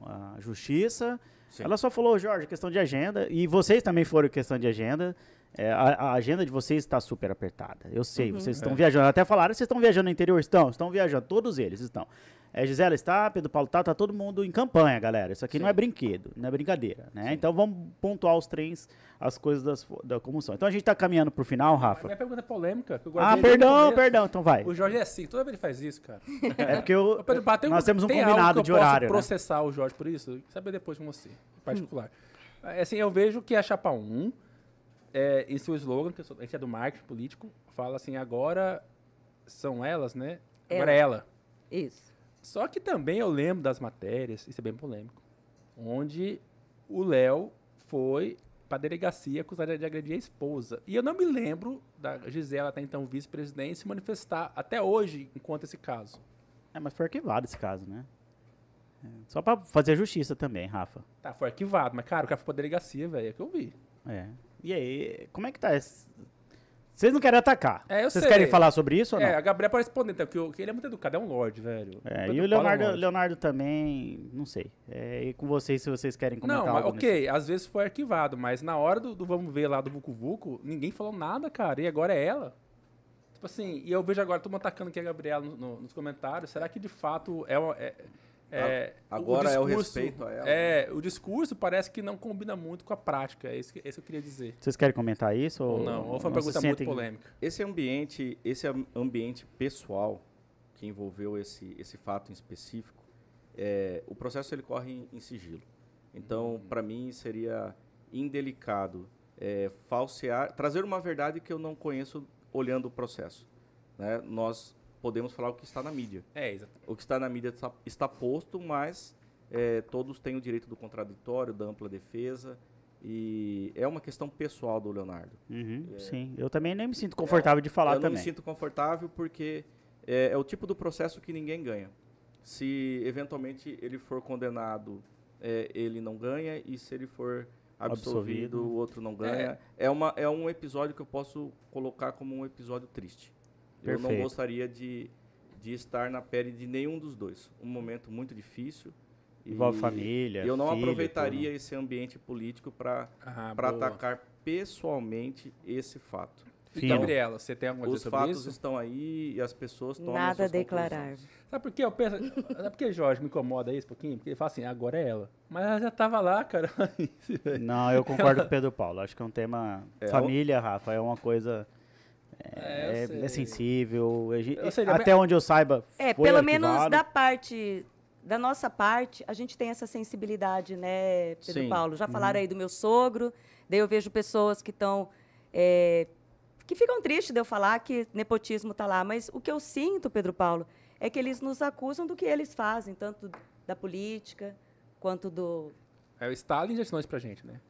a justiça, Sim. ela só falou, Jorge, questão de agenda, e vocês também foram questão de agenda. É, a, a agenda de vocês está super apertada. Eu sei, vocês estão É. viajando. Até falaram, vocês estão viajando no interior? Estão, estão viajando. Todos eles estão. É, Gisela está, Pedro Paulo está, tá todo mundo em campanha, galera. Isso aqui não Sim. é brinquedo, não é brincadeira, né? Então vamos pontuar os trens, as coisas das, da como são. Então a gente está caminhando pro final, Rafa. Minha pergunta é polêmica. que eu Ah, o perdão, perdão, então vai. O Jorge é assim, toda vez ele faz isso, cara. É porque eu, Pedro nós temos um tem algo combinado que eu de posso horário, né? processar o Jorge por isso? Eu saber depois com você, em particular. É, Assim, eu vejo que a Chapa 1, é, em seu slogan, que sou- a gente é do marketing político, fala assim, agora são elas, né? Agora é ela. Isso. Só que também eu lembro das matérias, isso é bem polêmico, onde o Léo foi pra delegacia acusado de agredir a esposa. E eu não me lembro da Gisela, até então vice-presidente, se manifestar até hoje enquanto esse caso. É, mas foi arquivado esse caso, né? É, Só pra fazer justiça também, Rafa. Tá, foi arquivado, mas, cara, o cara foi pra delegacia, velho, é que eu vi. É. E aí, como é que tá esse... Vocês não querem atacar? É, eu Vocês sei. querem falar sobre isso ou não? É, a Gabriela pode responder, então, que ele é muito educado, é um lorde, velho. É, e o Paulo é um Leonardo. Leonardo também, não sei. É, e com vocês, se vocês querem comentar Não, mas, ok, às vezes foi arquivado, mas na hora do, do vamos ver lá do Vucu Vucu, ninguém falou nada, cara, e agora é ela. Tipo assim, e eu vejo agora todo mundo atacando aqui a Gabriela no- no- nos comentários, será que de fato é... uma- é, é- Agora é o respeito a ela. É, o discurso parece que não combina muito com a prática, é isso que, é isso que eu queria dizer. Vocês querem comentar isso? Ou não, ou foi uma pergunta muito polêmica. Esse ambiente, esse am- ambiente pessoal que envolveu esse, esse fato em específico, é, o processo ele corre em, em sigilo. Então, para mim, seria indelicado é, falsear, trazer uma verdade que eu não conheço olhando o processo. né? Nós podemos falar o que está na mídia. É, exato. O que está na mídia está, está posto, mas é, todos têm o direito do contraditório, da ampla defesa. E é uma questão pessoal do Leonardo. Uhum, Sim, eu também nem me sinto confortável de falar eu não também. me sinto confortável porque é, é o tipo do processo que ninguém ganha. Se eventualmente ele for condenado, é, ele não ganha, e se ele for absolvido, Absolvido. o outro não ganha. É. uma, é um episódio que eu posso colocar como um episódio triste. Eu não Perfeito. gostaria de, de estar na pele de nenhum dos dois. Um momento muito difícil. e Envolve família, Eu não filho, aproveitaria tudo. esse ambiente político para Ah, atacar pessoalmente esse fato. E Filho. Gabriela, você tem alguma coisa Os fatos isso? estão aí e as pessoas tomam Nada a declarar. Sabe por quê? Eu penso, sabe por que Jorge me incomoda isso um pouquinho? Porque ele fala assim, agora é ela. Mas ela já tava lá, cara. Não, eu concordo com o Pedro Paulo. Acho que é um tema. É, família, Rafa, é uma coisa. É, É, sei. é sensível. sei, até onde eu saiba. É, foi pelo menos arquivado. da parte, da nossa parte, a gente tem essa sensibilidade, né, Pedro Sim. Paulo? Já Uhum. falaram aí do meu sogro, daí eu vejo pessoas que estão. que ficam tristes de eu falar que nepotismo está lá, mas o que eu sinto, Pedro Paulo, é que eles nos acusam do que eles fazem, tanto da política quanto do. É o Stalin já ensinou isso pra gente, né?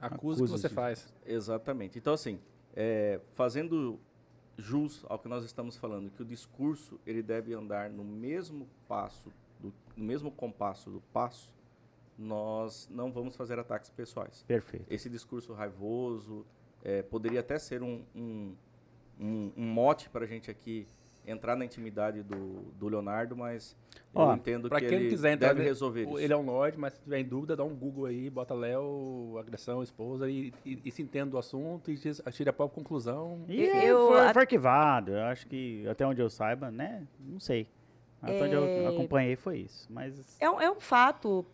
Acusa o que Acusa você isso. faz. Exatamente. Então, assim, é, fazendo jus ao que nós estamos falando, que o discurso ele deve andar no mesmo passo, do, no mesmo compasso do passo, nós não vamos fazer ataques pessoais. Perfeito. Esse discurso raivoso é, poderia até ser um, um, um, um mote para a gente aqui entrar na intimidade do, do Leonardo, mas Ó, eu entendo Pra que quem ele quiser entrar, deve ele- resolver isso. Ele é um Lorde, mas se tiver em dúvida, dá um Google aí, bota Léo, agressão, esposa, e, e, e se entende do assunto e diz- tira a própria conclusão. E Eu- foi, a- foi arquivado. Eu acho que, até onde eu saiba, né? Não sei. Até onde eu É. acompanhei foi isso. Mas. É um, é um fato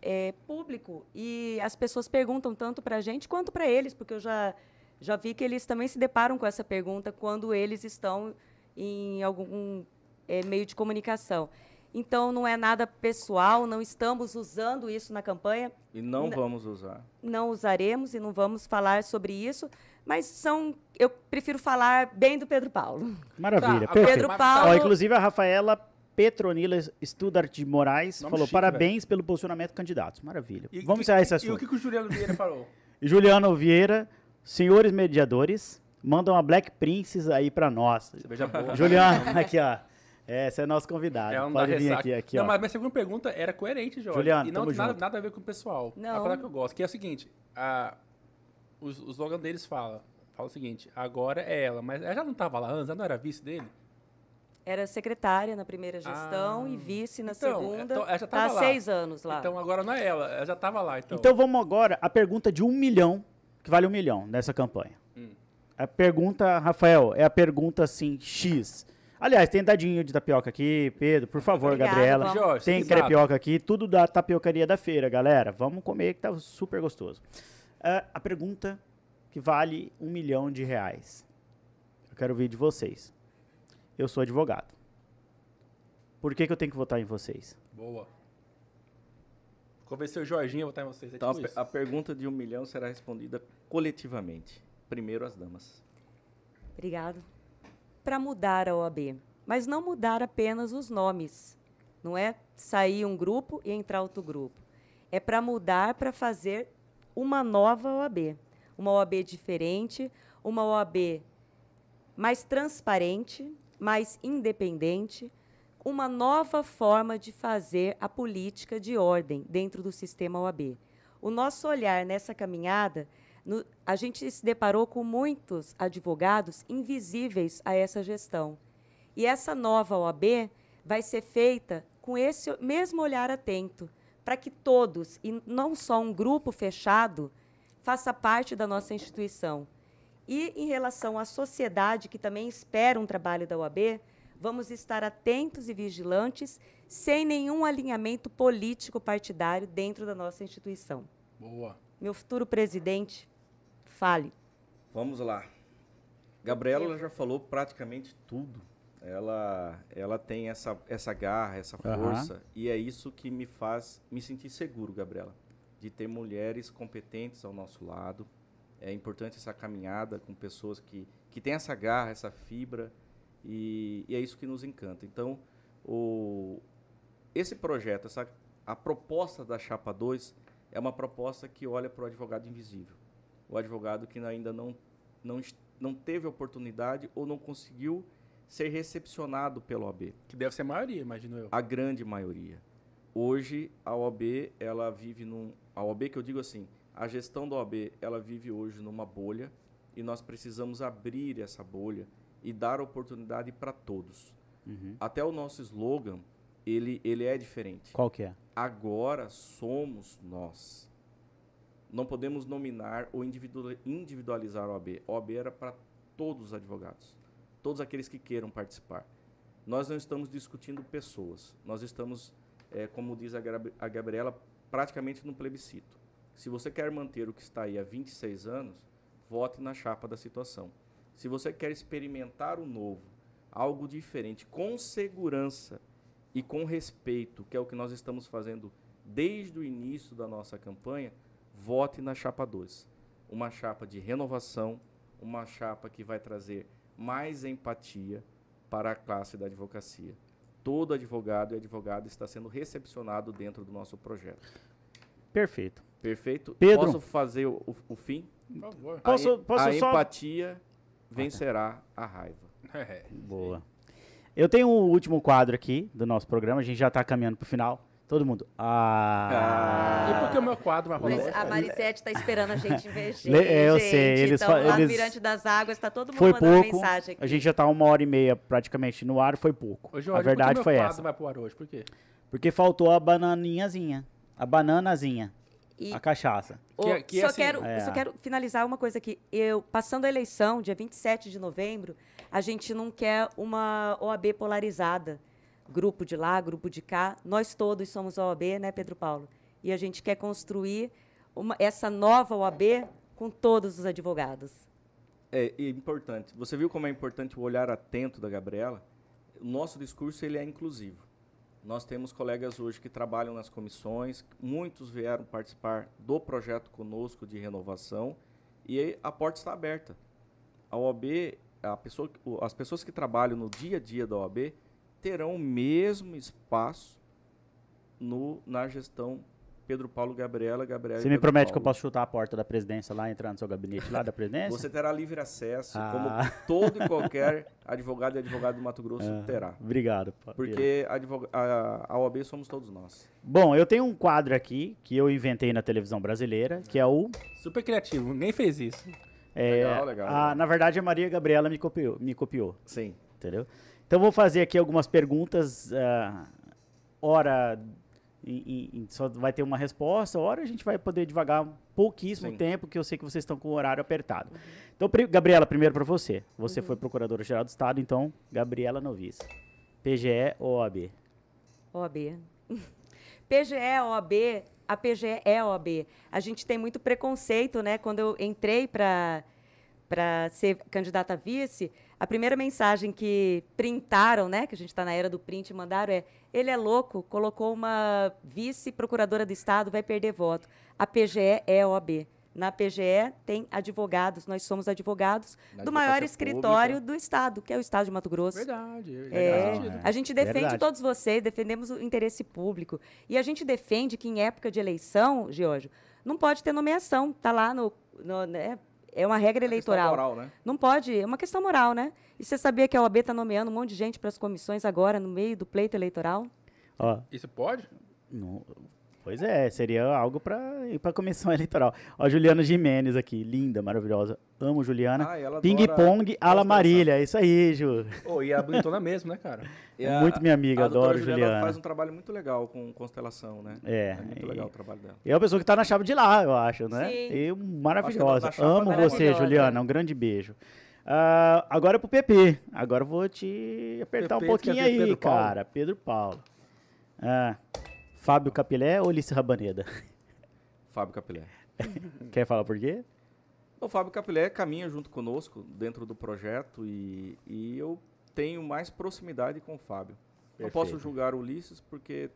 é, público e as pessoas perguntam tanto para a gente quanto para eles, porque eu já, já vi que eles também se deparam com essa pergunta quando eles estão em algum é, meio de comunicação. Então, não é nada pessoal, não estamos usando isso na campanha, E não Não. vamos usar. não usaremos e não vamos falar sobre isso, mas são, eu prefiro falar bem do Pedro Paulo. Maravilha, Tá, perfeito. Pedro Paulo- Ó, inclusive a Rafaela Petronila Studart de Moraes Nome falou chique, parabéns pelo posicionamento candidatos. Maravilha. E- Vamos e- encerrar esse E o assunto. que, que o Juliano Vieira falou? Juliano Vieira, senhores mediadores, mandam uma Black Princess aí pra nós. Juliano, aqui ó. Essa é nosso convidado. É um Pode vir ressaca. aqui, aqui não, ó. mas minha segunda pergunta era coerente, Jorge. Juliano, e não tem nada, nada a ver com o pessoal. Não. A palavra que eu gosto, que é o seguinte, a, os, o slogan deles fala, fala o seguinte, agora é ela, mas ela já não estava lá antes, ela não era vice dele? Era secretária na primeira gestão Ah. e vice na Então, segunda. então, ela já Tá tava há lá. seis anos lá. Então agora não é ela, ela já estava lá. Então, Então vamos agora à pergunta de um milhão, que vale um milhão nessa campanha. A pergunta, Rafael, é a pergunta assim, X. Aliás, tem dadinho de tapioca aqui, Pedro, por favor, Obrigada, Gabriela. Jorge, Tem crepioca aqui, tudo da tapiocaria da feira, galera. Vamos comer que tá super gostoso. Ah, a pergunta que vale um milhão de reais. Eu quero ouvir de vocês. Eu sou advogado. Por que, que eu tenho que votar em vocês? Boa. Convenceu o Jorginho a votar em vocês. É Então, a, tipo isso. a pergunta de um milhão será respondida coletivamente. Primeiro as damas. Obrigado. Para mudar a OAB, mas não mudar apenas os nomes. Não é sair um grupo e entrar outro grupo. É para mudar para fazer uma nova OAB. Uma OAB diferente, uma OAB mais transparente, mais independente, uma nova forma de fazer a política de ordem dentro do sistema OAB. O nosso olhar nessa caminhada, no- a gente se deparou com muitos advogados invisíveis a essa gestão. E essa nova OAB vai ser feita com esse mesmo olhar atento, para que todos, e não só um grupo fechado, faça parte da nossa instituição. E em relação à sociedade, que também espera um trabalho da OAB, vamos estar atentos e vigilantes, sem nenhum alinhamento político partidário dentro da nossa instituição. Boa. Meu futuro presidente, fale. Vamos lá. Gabriela ela já falou praticamente tudo. Ela, ela tem essa, essa garra, essa força. E é isso que me faz me sentir seguro, Gabriela. De ter mulheres competentes ao nosso lado. É importante essa caminhada com pessoas que, que têm essa garra, essa fibra. E, e é isso que nos encanta. Então, o, esse projeto, essa, a proposta da Chapa 2 é uma proposta que olha para o advogado invisível. O advogado que ainda não, não, não teve oportunidade ou não conseguiu ser recepcionado pela OAB. Que deve ser a maioria, imagino eu. A grande maioria. Hoje, a OAB, ela vive num... A OAB que eu digo assim, a gestão da OAB, ela vive hoje numa bolha e nós precisamos abrir essa bolha e dar oportunidade para todos. Uhum. Até o nosso slogan, ele, ele é diferente. Qual que é? Agora somos nós. Não podemos nominar ou individualizar a OAB. A OAB era para todos os advogados, todos aqueles que queiram participar. Nós não estamos discutindo pessoas, nós estamos, é, como diz a, a Gabriela, praticamente no plebiscito. Se você quer manter o que está aí há 26 anos, vote na chapa da situação. Se você quer experimentar o novo, algo diferente, com segurança e com respeito, que é o que nós estamos fazendo desde o início da nossa campanha, vote na chapa 2. Uma chapa de renovação, uma chapa que vai trazer mais empatia para a classe da advocacia. Todo advogado e advogada está sendo recepcionado dentro do nosso projeto. Perfeito. Perfeito? Pedro. Posso fazer o, o, o fim? Por favor. Posso- a, posso a só- empatia vencerá a raiva. É. Boa. Eu tenho o último quadro aqui do nosso programa, a gente já tá caminhando pro final. Todo mundo. Ah. E por que o meu quadro vai rolar Mas hoje? a Marisete tá esperando a gente ver gente. Le- é, eu sei, eles então, eles- Mirante das Águas, tá todo mundo Foi mandando pouco. mensagem aqui. A gente já tá uma hora e meia praticamente no ar, foi pouco. Ô, Jorge, a por que verdade meu foi quadro essa. vai pro ar hoje? Por quê? Porque faltou a bananinhazinha. A bananazinha. E- A cachaça. Ô, Que é- que é só, assim- quero, É. só quero finalizar uma coisa aqui. Eu, passando a eleição, dia 27 de novembro, a gente não quer uma OAB polarizada. Grupo de lá, grupo de cá. Nós todos somos OAB, né, Pedro Paulo? E a gente quer construir uma- essa nova OAB com todos os advogados. É, e importante. Você viu como é importante o olhar atento da Gabriela? O nosso discurso ele é inclusivo. Nós temos colegas hoje que trabalham nas comissões, muitos vieram participar do projeto conosco de renovação e a porta está aberta. A OAB, a pessoa, as pessoas que trabalham no dia a dia da OAB terão o mesmo espaço no, na gestão Pedro Paulo Gabriela, Gabriela Você me Pedro promete que eu Paulo. posso chutar a porta da presidência lá, entrar no seu gabinete lá da presidência? Você terá livre acesso, Ah. como todo e qualquer advogado e advogado do Mato Grosso Ah, terá. Obrigado. Porque a, a OAB somos todos nós. Bom, eu tenho um quadro aqui que eu inventei na televisão brasileira, que é o. Super criativo, ninguém fez isso. é, Legal, legal, a- na verdade, a Maria Gabriela me copiou. Me copiou Sim. entendeu? Então, vou fazer aqui algumas perguntas. ah, ora, em- em- em- só vai ter uma resposta, ora a gente vai poder devagar um pouquíssimo Sim. tempo, que eu sei que vocês estão com o horário apertado. Então, pri- Gabriela, primeiro para você. Você foi procuradora-geral do Estado, então, Gabriela Novice. PGE ou OAB? OAB. PGE, OAB, a PGE é OAB. A gente tem muito preconceito, né? Quando eu entrei para para ser candidata a vice, a primeira mensagem que printaram, né, que a gente está na era do print, mandaram é: ele é louco, colocou uma vice-procuradora do Estado, vai perder voto. A PGE é OAB. Na PGE tem advogados, nós somos advogados Na do maior escritório pública. do Estado, que é o Estado de Mato Grosso. Verdade. É, sentido. a gente defende Verdade. todos vocês, defendemos o interesse público. E a gente defende que em época de eleição, Giorgio, não pode ter nomeação. Está lá no. no- né, é uma regra Questão eleitoral. moral, né? Não pode, é uma questão moral, né? E você sabia que a OAB está nomeando um monte de gente para as comissões agora, no meio do pleito eleitoral? Ó, Isso pode? não- pois é, seria algo para ir para a comissão eleitoral. Ó, Juliana Jimenez aqui, linda, maravilhosa. Amo Juliana. Ah, Ping pong à la. Marília, é isso aí, Ju. Oh, e a bonitona mesmo, né, cara? E É muito minha amiga, a adoro Juliana. Juliana. faz um trabalho muito legal com constelação, né? É, muito e- legal o trabalho dela. E é uma pessoa que tá na chave de lá, eu acho, né? Sim. E maravilhosa. Que na chapa Amo é você, maravilhosa. Juliana. Um grande beijo. Ah, agora pro PP. Agora eu vou te apertar PP, um pouquinho aí, Pedro cara. Pedro Paulo. Ah, Fábio Capilé ou Ulisses Rabaneda? Fábio Capilé. Quer falar por quê? O Fábio Capilé caminha junto conosco dentro do projeto e, e eu tenho mais proximidade com o Fábio. Não Perfeito. posso julgar o Ulisses porque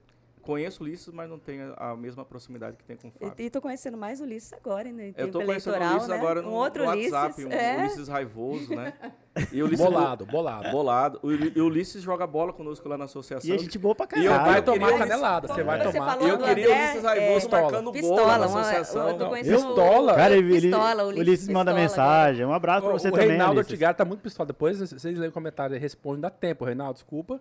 conheço o Ulisses, mas não tenho a mesma proximidade que tem com o Fábio. E, e tô conhecendo mais o Ulisses agora, né? em Eu tô conhecendo o eleitoral, Ulisses né? agora no, um outro no WhatsApp, Ulisses. um é. Ulisses raivoso, né? E o Ulisses Bolado, bolado. bolado. O, e o Ulisses joga bola conosco lá na associação. E a gente boa pra E eu caralho. Vai tomar queria- canelada, você vai Você tomar. falou eu queria o Ulisses raivoso é, marcando Pistola, lá na uma- associação. eu tô conhecendo Pistola. Cara, ele, Pistola, o Ulisses Ulisses manda Pistola mensagem. Um abraço pra O, você o também, Reinaldo Ulisses. Ortigar tá muito pistola. Depois vocês leem o comentário e respondem, dá tempo, Reinaldo, desculpa.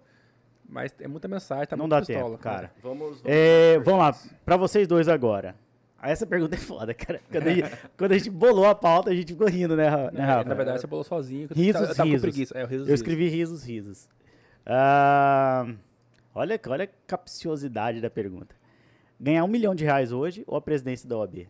Mas é muita mensagem, tá Não muito dá pistola. tempo, cara. Vamos, vamos, É, vamos lá, pra vocês dois agora. Ah, Essa pergunta é foda, cara. Quando a, gente, quando a gente bolou a pauta, a gente ficou rindo, né, né É, Rafa? na verdade, você bolou sozinho. que eu Risos, eu tava risos. com preguiça. É, risos, Eu escrevi risos, risos. Ah, olha, olha a capciosidade da pergunta. Ganhar um milhão de reais hoje ou a presidência da OAB?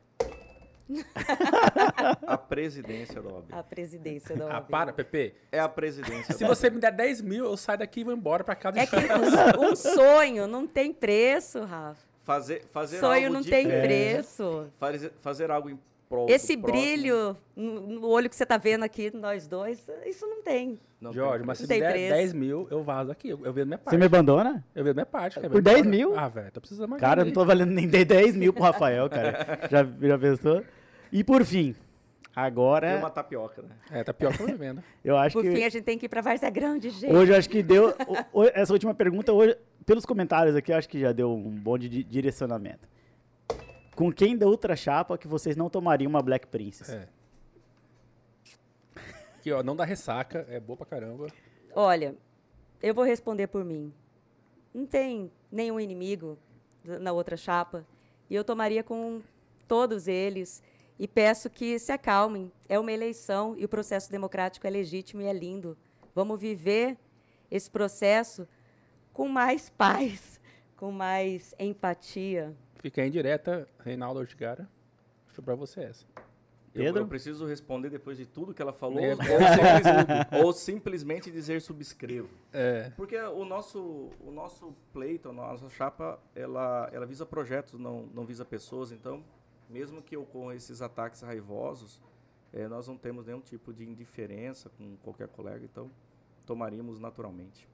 A presidência da OAB. A presidência da Ah, OAB. para, Pepe. É a presidência Se da você me der 10 mil, eu saio daqui e vou embora pra casa É que um, um sonho não tem preço, Rafa. Fazer, fazer Sonho algo não tem preço. Fazer, fazer algo em prol Esse brilho no no olho que você tá vendo aqui, nós dois, isso não tem. não Jorge, tem mas se me der preço. 10 mil, eu vazo aqui. Eu, eu vendo minha parte. Você me abandona? Eu vendo minha parte. cara. Por Eu vou 10 embora. mil? Ah, velho, tô precisando mais Cara, eu não tô valendo nem dei 10 mil pro Rafael, cara. Já, já pensou? E por fim, agora uma tapioca, né? É, que eu vendo. eu acho Por que fim, a gente tem que ir pra Várzea Grande, gente. hoje eu acho que deu essa última pergunta hoje pelos comentários aqui eu acho que já deu um bom de di- direcionamento. Com quem da outra chapa que vocês não tomariam uma Black Princess? É. Aqui, ó, não dá ressaca, é boa pra caramba. Olha, eu vou responder por mim. Não tem nenhum inimigo na outra chapa. E eu tomaria com todos eles e peço que se acalmem. É uma eleição e o processo democrático é legítimo e é lindo. Vamos viver esse processo com mais paz, com mais empatia. Fica em direta, Reinaldo Ortigara. Foi pra você essa. Eu- Pedro? Eu, preciso responder depois de tudo que ela falou É. ou, simples- ou simplesmente dizer subscrevo. É. Porque o nosso, o nosso pleito, a nossa chapa, ela, ela visa projetos, não, não visa pessoas. Então, mesmo que ocorram esses ataques raivosos, eh, nós não temos nenhum tipo de indiferença com qualquer colega. Então, tomaríamos naturalmente.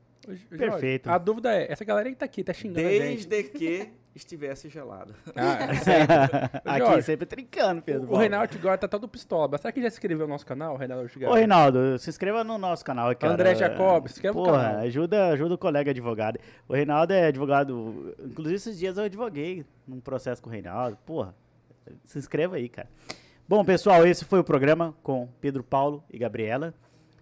Perfeito. A dúvida é, essa galera que tá aqui, tá xingando a gente. Desde que estivesse gelado. Ah, sempre. Ô, Aqui Jorge, sempre trincando, Pedro. o, o. Reinaldo Ortigara tá todo pistola. Mas será que já se inscreveu no nosso canal, Reinaldo Ortigara? Ô, Reinaldo, se inscreva no nosso canal aqui, cara. André Jacob, se inscreve no Porra, canal. ajuda, ajuda o colega advogado. O Reinaldo é advogado. Inclusive, esses dias eu advoguei num processo com o Reinaldo. Porra, se inscreva aí, cara. Bom, pessoal, esse foi o programa com Pedro Paulo e Gabriela.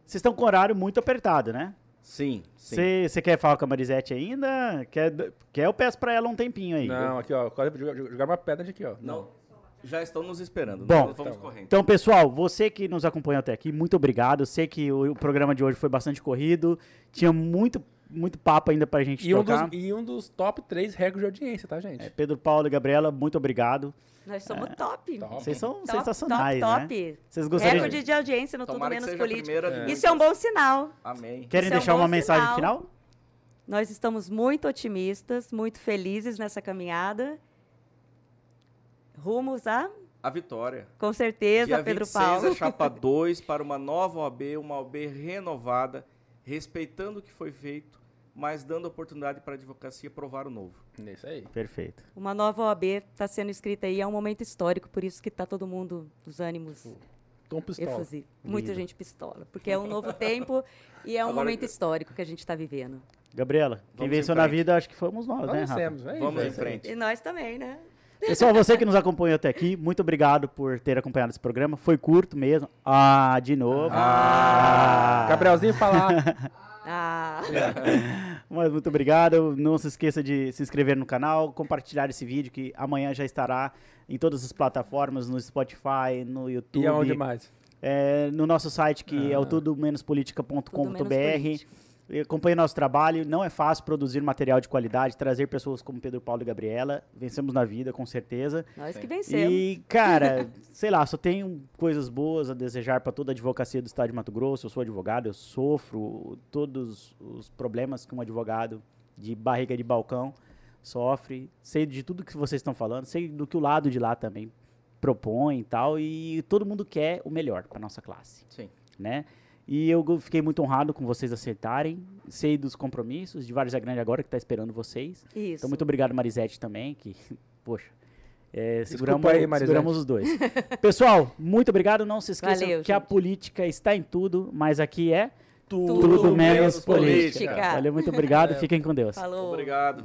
Vocês estão com horário muito apertado, né? Sim, sim. Você quer falar com a Marisete ainda? Quer, quer eu peço pra ela um tempinho aí. Não, aqui, ó. Jogar, uma pedra de aqui, ó. Não, já estão nos esperando. Bom, nós vamos tá. correndo. Então, pessoal, você que nos acompanhou até aqui, muito obrigado. Eu sei que o, o programa de hoje foi bastante corrido. Tinha muito, muito papo ainda pra gente E um, tocar. dos, e um dos top 3 recordes de audiência, tá, gente? É, Pedro Paulo e Gabriela, muito obrigado. Nós somos top. top. Vocês são Top, sensacionais, top, né? top. Vocês gostariam Recorde de audiência no Tudo Tomara que Menos a Político. de Isso é um bom sinal. Amém. Querem Isso é um deixar bom uma mensagem sinal. final? Nós estamos muito otimistas, muito felizes nessa caminhada. Rumos a, A vitória. com certeza, Dia Pedro 26 Paulo. é chapa 2 para uma nova OAB, uma OAB renovada, respeitando o que foi feito, mas dando oportunidade para a advocacia provar o novo. Isso aí. Perfeito. Uma nova OAB está sendo escrita aí, é um momento histórico, por isso que está todo mundo, os ânimos Tom Pistola. efusivos. Muita Lindo. gente pistola, porque é um novo tempo e é um Agora- momento histórico que a gente está vivendo. Gabriela, quem Vamos em venceu na vida acho que fomos nós, Nós né, Rafa? vencemos, é Vamos isso, em é. frente. E nós também, né? Pessoal, você que nos acompanhou até aqui, muito obrigado por ter acompanhado esse programa. Foi curto mesmo. Ah, de novo. Ah, Gabrielzinho falar. Ah, Mas muito obrigado. Não se esqueça de se inscrever no canal, compartilhar esse vídeo que amanhã já estará em todas as plataformas, no Spotify, no YouTube. e aonde mais? É, no nosso site que é o tudo tudo menos Acompanhe nosso trabalho. Não é fácil produzir material de qualidade, trazer pessoas como Pedro Paulo e Gabriela. Vencemos na vida, com certeza. Nós que Sim. vencemos. E, cara, sei lá, só tenho coisas boas a desejar para toda a advocacia do estado de Mato Grosso. Eu sou advogado, eu sofro todos os problemas que um advogado de barriga de balcão sofre. Sei de tudo que vocês estão falando, sei do que o lado de lá também propõe e tal. E todo mundo quer o melhor para nossa classe Sim. né? E eu fiquei muito honrado com vocês aceitarem. Sei dos compromissos, de Vários Grande agora, que está esperando vocês. Isso. Então, muito obrigado, Marisete, também, que, poxa, é, seguramos, aí, seguramos os dois. Pessoal, muito obrigado. Não se esqueçam Valeu, que a gente. política está em tudo, mas aqui é Tudo, tudo menos política. política. Valeu, muito obrigado. Fiquem com Deus. Falou. Obrigado.